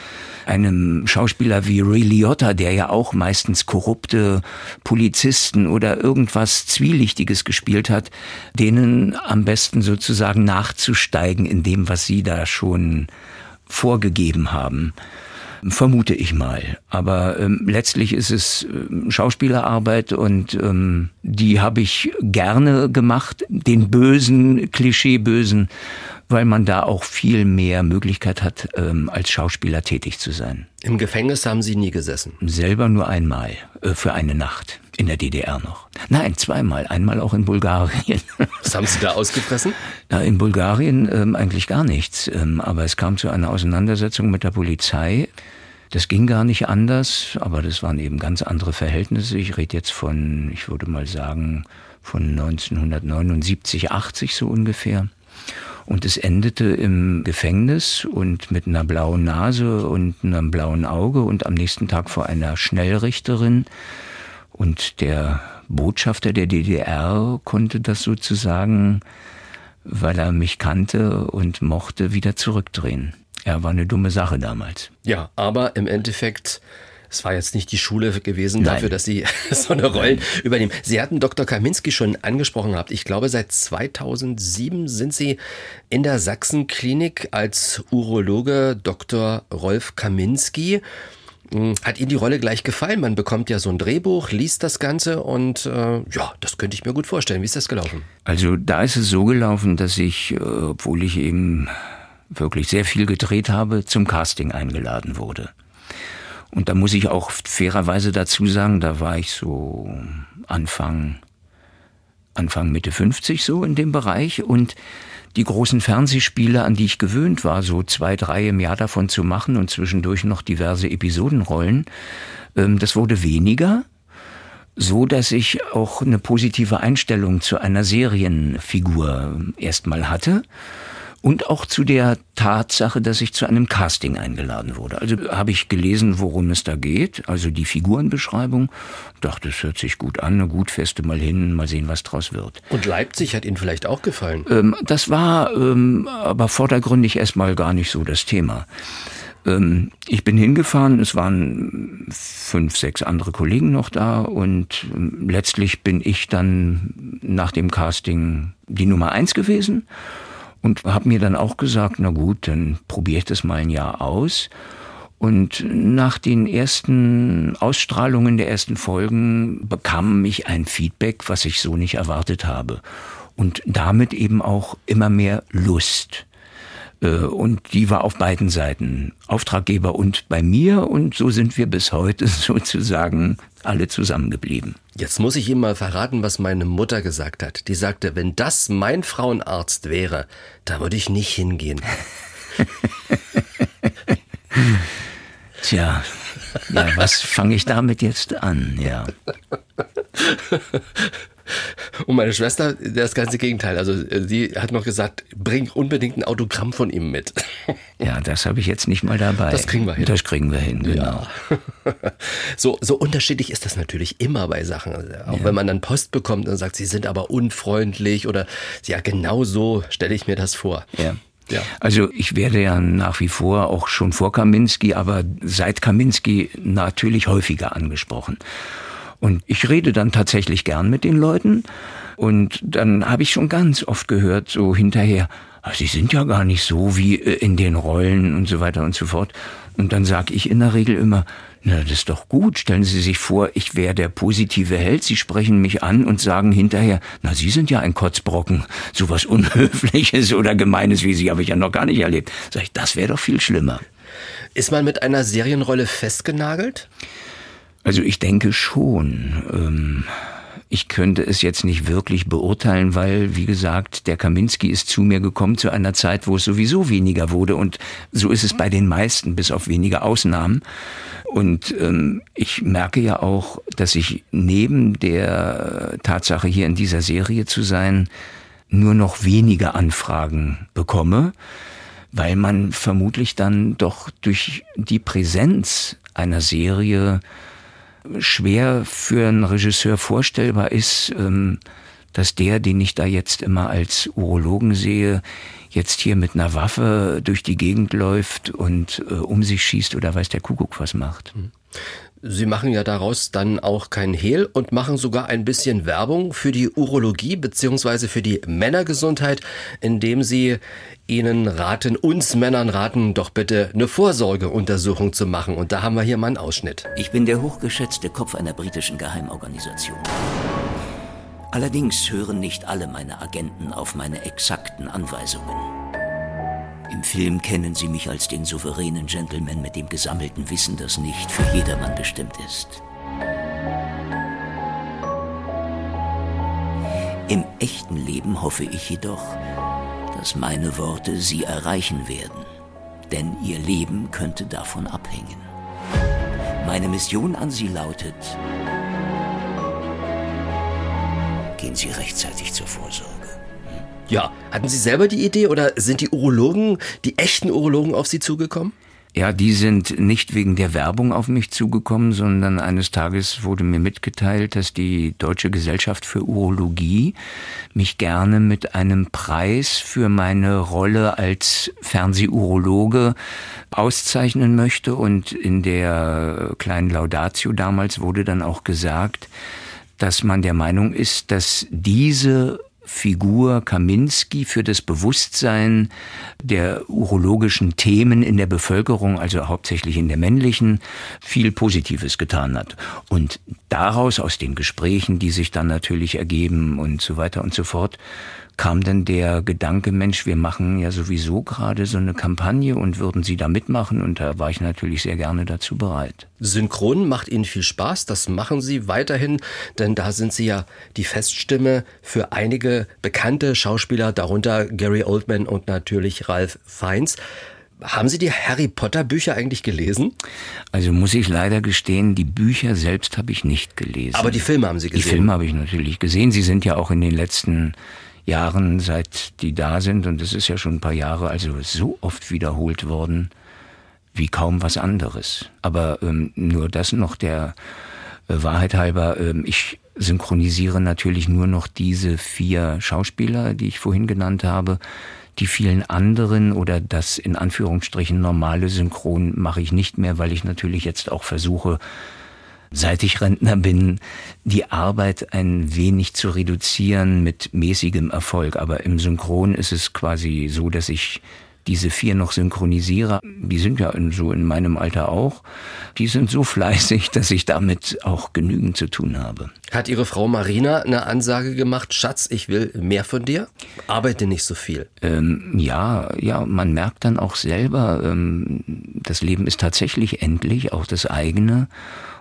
einem Schauspieler wie Ray Liotta, der ja auch meistens korrupte Polizisten oder irgendwas Zwielichtiges gespielt hat, denen am besten sozusagen nachzusteigen in dem, was sie da schon vorgegeben haben vermute ich mal. Aber ähm, letztlich ist es äh, Schauspielerarbeit und ähm, die habe ich gerne gemacht, den bösen, Klischeebösen, weil man da auch viel mehr Möglichkeit hat, ähm, als Schauspieler tätig zu sein. Im Gefängnis haben Sie nie gesessen? Selber nur einmal, äh, für eine Nacht. In der DDR noch. Nein, zweimal. Einmal auch in Bulgarien. Was haben Sie da ausgefressen? Ja, in Bulgarien ähm, eigentlich gar nichts. Ähm, aber es kam zu einer Auseinandersetzung mit der Polizei. Das ging gar nicht anders, aber das waren eben ganz andere Verhältnisse. Ich rede jetzt von, ich würde mal sagen, von 1979, 80 so ungefähr. Und es endete im Gefängnis und mit einer blauen Nase und einem blauen Auge und am nächsten Tag vor einer Schnellrichterin. Und der Botschafter der DDR konnte das sozusagen, weil er mich kannte und mochte, wieder zurückdrehen. Er war eine dumme Sache damals. Ja, aber im Endeffekt es war jetzt nicht die Schule gewesen Nein. dafür, dass Sie so eine Rollen übernehmen. Sie hatten Dr. Kaminski schon angesprochen gehabt. Ich glaube, seit 2007 sind Sie in der Sachsenklinik als Urologe Dr. Rolf Kaminski. Hm, hat Ihnen die Rolle gleich gefallen? Man bekommt ja so ein Drehbuch, liest das Ganze und äh, ja, das könnte ich mir gut vorstellen. Wie ist das gelaufen? Also da ist es so gelaufen, dass ich, äh, obwohl ich eben wirklich sehr viel gedreht habe, zum Casting eingeladen wurde. Und da muss ich auch fairerweise dazu sagen, da war ich so Anfang, Anfang Mitte 50 so in dem Bereich und die großen Fernsehspiele, an die ich gewöhnt war, so zwei, drei im Jahr davon zu machen und zwischendurch noch diverse Episodenrollen, ähm, das wurde weniger, so dass ich auch eine positive Einstellung zu einer Serienfigur erstmal hatte und auch zu der Tatsache, dass ich zu einem Casting eingeladen wurde. Also habe ich gelesen, worum es da geht, also die Figurenbeschreibung, dachte, es hört sich gut an, gut feste mal hin, mal sehen, was draus wird. Und Leipzig hat Ihnen vielleicht auch gefallen? Ähm, das war ähm, aber vordergründig erstmal gar nicht so das Thema. Ähm, ich bin hingefahren, es waren fünf, sechs andere Kollegen noch da und ähm, letztlich bin ich dann nach dem Casting die Nummer eins gewesen und habe mir dann auch gesagt, na gut, dann probiere ich das mal ein Jahr aus. Und nach den ersten Ausstrahlungen der ersten Folgen bekam ich ein Feedback, was ich so nicht erwartet habe. Und damit eben auch immer mehr Lust. Äh, und die war auf beiden Seiten, Auftraggeber und bei mir. Und so sind wir bis heute sozusagen alle zusammengeblieben. Jetzt muss ich Ihnen mal verraten, was meine Mutter gesagt hat. Die sagte, wenn das mein Frauenarzt wäre, da würde ich nicht hingehen. Tja, ja, was fange ich damit jetzt an? Ja. Und meine Schwester, das ganze Gegenteil. Also äh, sie hat noch gesagt, bring unbedingt ein Autogramm von ihm mit. Ja, das habe ich jetzt nicht mal dabei. Das kriegen wir hin. Das kriegen wir hin, genau. Ja. So, so unterschiedlich ist das natürlich immer bei Sachen. Auch ja. wenn man dann Post bekommt und sagt, sie sind aber unfreundlich oder ja, genau so stelle ich mir das vor. Ja. Ja. Also ich werde ja nach wie vor auch schon vor Kaminski, aber seit Kaminski natürlich häufiger angesprochen. Und ich rede dann tatsächlich gern mit den Leuten. Und dann habe ich schon ganz oft gehört, so hinterher, ah, Sie sind ja gar nicht so wie äh, in den Rollen und so weiter und so fort. Und dann sage ich in der Regel immer, na, das ist doch gut. Stellen Sie sich vor, ich wäre der positive Held. Sie sprechen mich an und sagen hinterher, na, Sie sind ja ein Kotzbrocken. Sowas Unhöfliches oder Gemeines wie Sie habe ich ja noch gar nicht erlebt. Sag ich, das wäre doch viel schlimmer. Ist man mit einer Serienrolle festgenagelt? Also ich denke schon. Ähm ich könnte es jetzt nicht wirklich beurteilen, weil, wie gesagt, der Kaminski ist zu mir gekommen zu einer Zeit, wo es sowieso weniger wurde. Und so ist es bei den meisten, bis auf wenige Ausnahmen. Und ähm, ich merke ja auch, dass ich neben der Tatsache, hier in dieser Serie zu sein, nur noch wenige Anfragen bekomme, weil man vermutlich dann doch durch die Präsenz einer Serie schwer für einen Regisseur vorstellbar ist, ähm, dass der, den ich da jetzt immer als Urologen sehe, jetzt hier mit einer Waffe durch die Gegend läuft und äh, um sich schießt oder weiß der Kuckuck was macht. Hm. Sie machen ja daraus dann auch kein Hehl und machen sogar ein bisschen Werbung für die Urologie beziehungsweise für die Männergesundheit, indem Sie Ihnen raten, uns Männern raten, doch bitte eine Vorsorgeuntersuchung zu machen. Und da haben wir hier mal einen Ausschnitt. Ich bin der hochgeschätzte Kopf einer britischen Geheimorganisation. Allerdings hören nicht alle meine Agenten auf meine exakten Anweisungen. Im Film kennen sie mich als den souveränen Gentleman mit dem gesammelten Wissen, das nicht für jedermann bestimmt ist. Im echten Leben hoffe ich jedoch, dass meine Worte sie erreichen werden, denn ihr Leben könnte davon abhängen. Meine Mission an Sie lautet, gehen Sie rechtzeitig zur Vorsorge. Ja, hatten Sie selber die Idee oder sind die Urologen, die echten Urologen auf Sie zugekommen? Ja, die sind nicht wegen der Werbung auf mich zugekommen, sondern eines Tages wurde mir mitgeteilt, dass die Deutsche Gesellschaft für Urologie mich gerne mit einem Preis für meine Rolle als Fernsehurologe auszeichnen möchte. Und in der kleinen Laudatio damals wurde dann auch gesagt, dass man der Meinung ist, dass diese Figur Kaminski für das Bewusstsein der urologischen Themen in der Bevölkerung, also hauptsächlich in der männlichen, viel Positives getan hat. Und daraus, aus den Gesprächen, die sich dann natürlich ergeben und so weiter und so fort, kam dann der Gedanke, Mensch, wir machen ja sowieso gerade so eine Kampagne und würden Sie da mitmachen? Und da war ich natürlich sehr gerne dazu bereit. Synchron macht Ihnen viel Spaß, das machen Sie weiterhin, denn da sind Sie ja die Feststimme für einige bekannte Schauspieler, darunter Gary Oldman und natürlich Ralph Fiennes. Haben Sie die Harry Potter Bücher eigentlich gelesen? Also muss ich leider gestehen, die Bücher selbst habe ich nicht gelesen. Aber die Filme haben Sie gesehen? Die Filme habe ich natürlich gesehen. Sie sind ja auch in den letzten Jahren, seit die da sind, und es ist ja schon ein paar Jahre, also so oft wiederholt worden wie kaum was anderes. Aber ähm, nur das noch der äh, Wahrheit halber, ähm, ich synchronisiere natürlich nur noch diese vier Schauspieler, die ich vorhin genannt habe. Die vielen anderen oder das in Anführungsstrichen normale Synchron mache ich nicht mehr, weil ich natürlich jetzt auch versuche, seit ich Rentner bin, die Arbeit ein wenig zu reduzieren mit mäßigem Erfolg. Aber im Synchron ist es quasi so, dass ich diese vier noch synchronisiere. Die sind ja in, so in meinem Alter auch. Die sind so fleißig, dass ich damit auch genügend zu tun habe. Hat Ihre Frau Marina eine Ansage gemacht, Schatz, ich will mehr von dir? Arbeite nicht so viel. Ähm, ja, ja, man merkt dann auch selber, ähm, das Leben ist tatsächlich endlich, auch das eigene.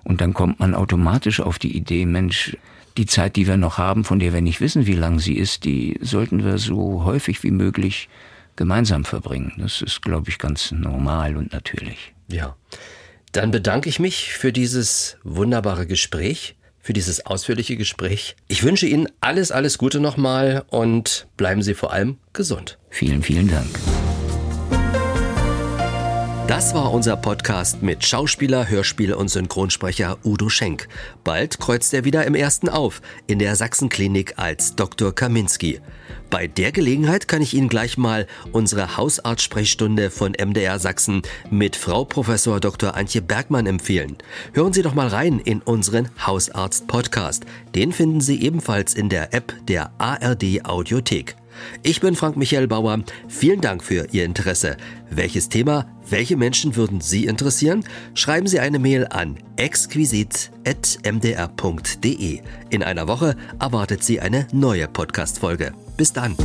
Und dann kommt man automatisch auf die Idee, Mensch, die Zeit, die wir noch haben, von der wir nicht wissen, wie lang sie ist, die sollten wir so häufig wie möglich gemeinsam verbringen. Das ist, glaube ich, ganz normal und natürlich. Ja. Dann bedanke ich mich für dieses wunderbare Gespräch. für dieses ausführliche Gespräch. Ich wünsche Ihnen alles, alles Gute nochmal und bleiben Sie vor allem gesund. Vielen, vielen Dank. Das war unser Podcast mit Schauspieler, Hörspiel und Synchronsprecher Udo Schenk. Bald kreuzt er wieder im ersten auf, in der Sachsenklinik als Dr. Kaminski. Bei der Gelegenheit kann ich Ihnen gleich mal unsere Hausarztsprechstunde von MDR Sachsen mit Frau Professor Dr. Antje Bergmann empfehlen. Hören Sie doch mal rein in unseren Hausarzt-Podcast. Den finden Sie ebenfalls in der App der ARD Audiothek. Ich bin Frank Michael Bauer. Vielen Dank für Ihr Interesse. Welches Thema, welche Menschen würden Sie interessieren? Schreiben Sie eine Mail an exquisit.mdr.de. In einer Woche erwartet Sie eine neue Podcast-Folge. Bis dann.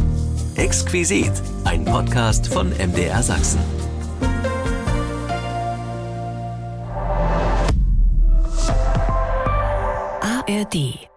Exquisit, ein Podcast von MDR Sachsen. ARD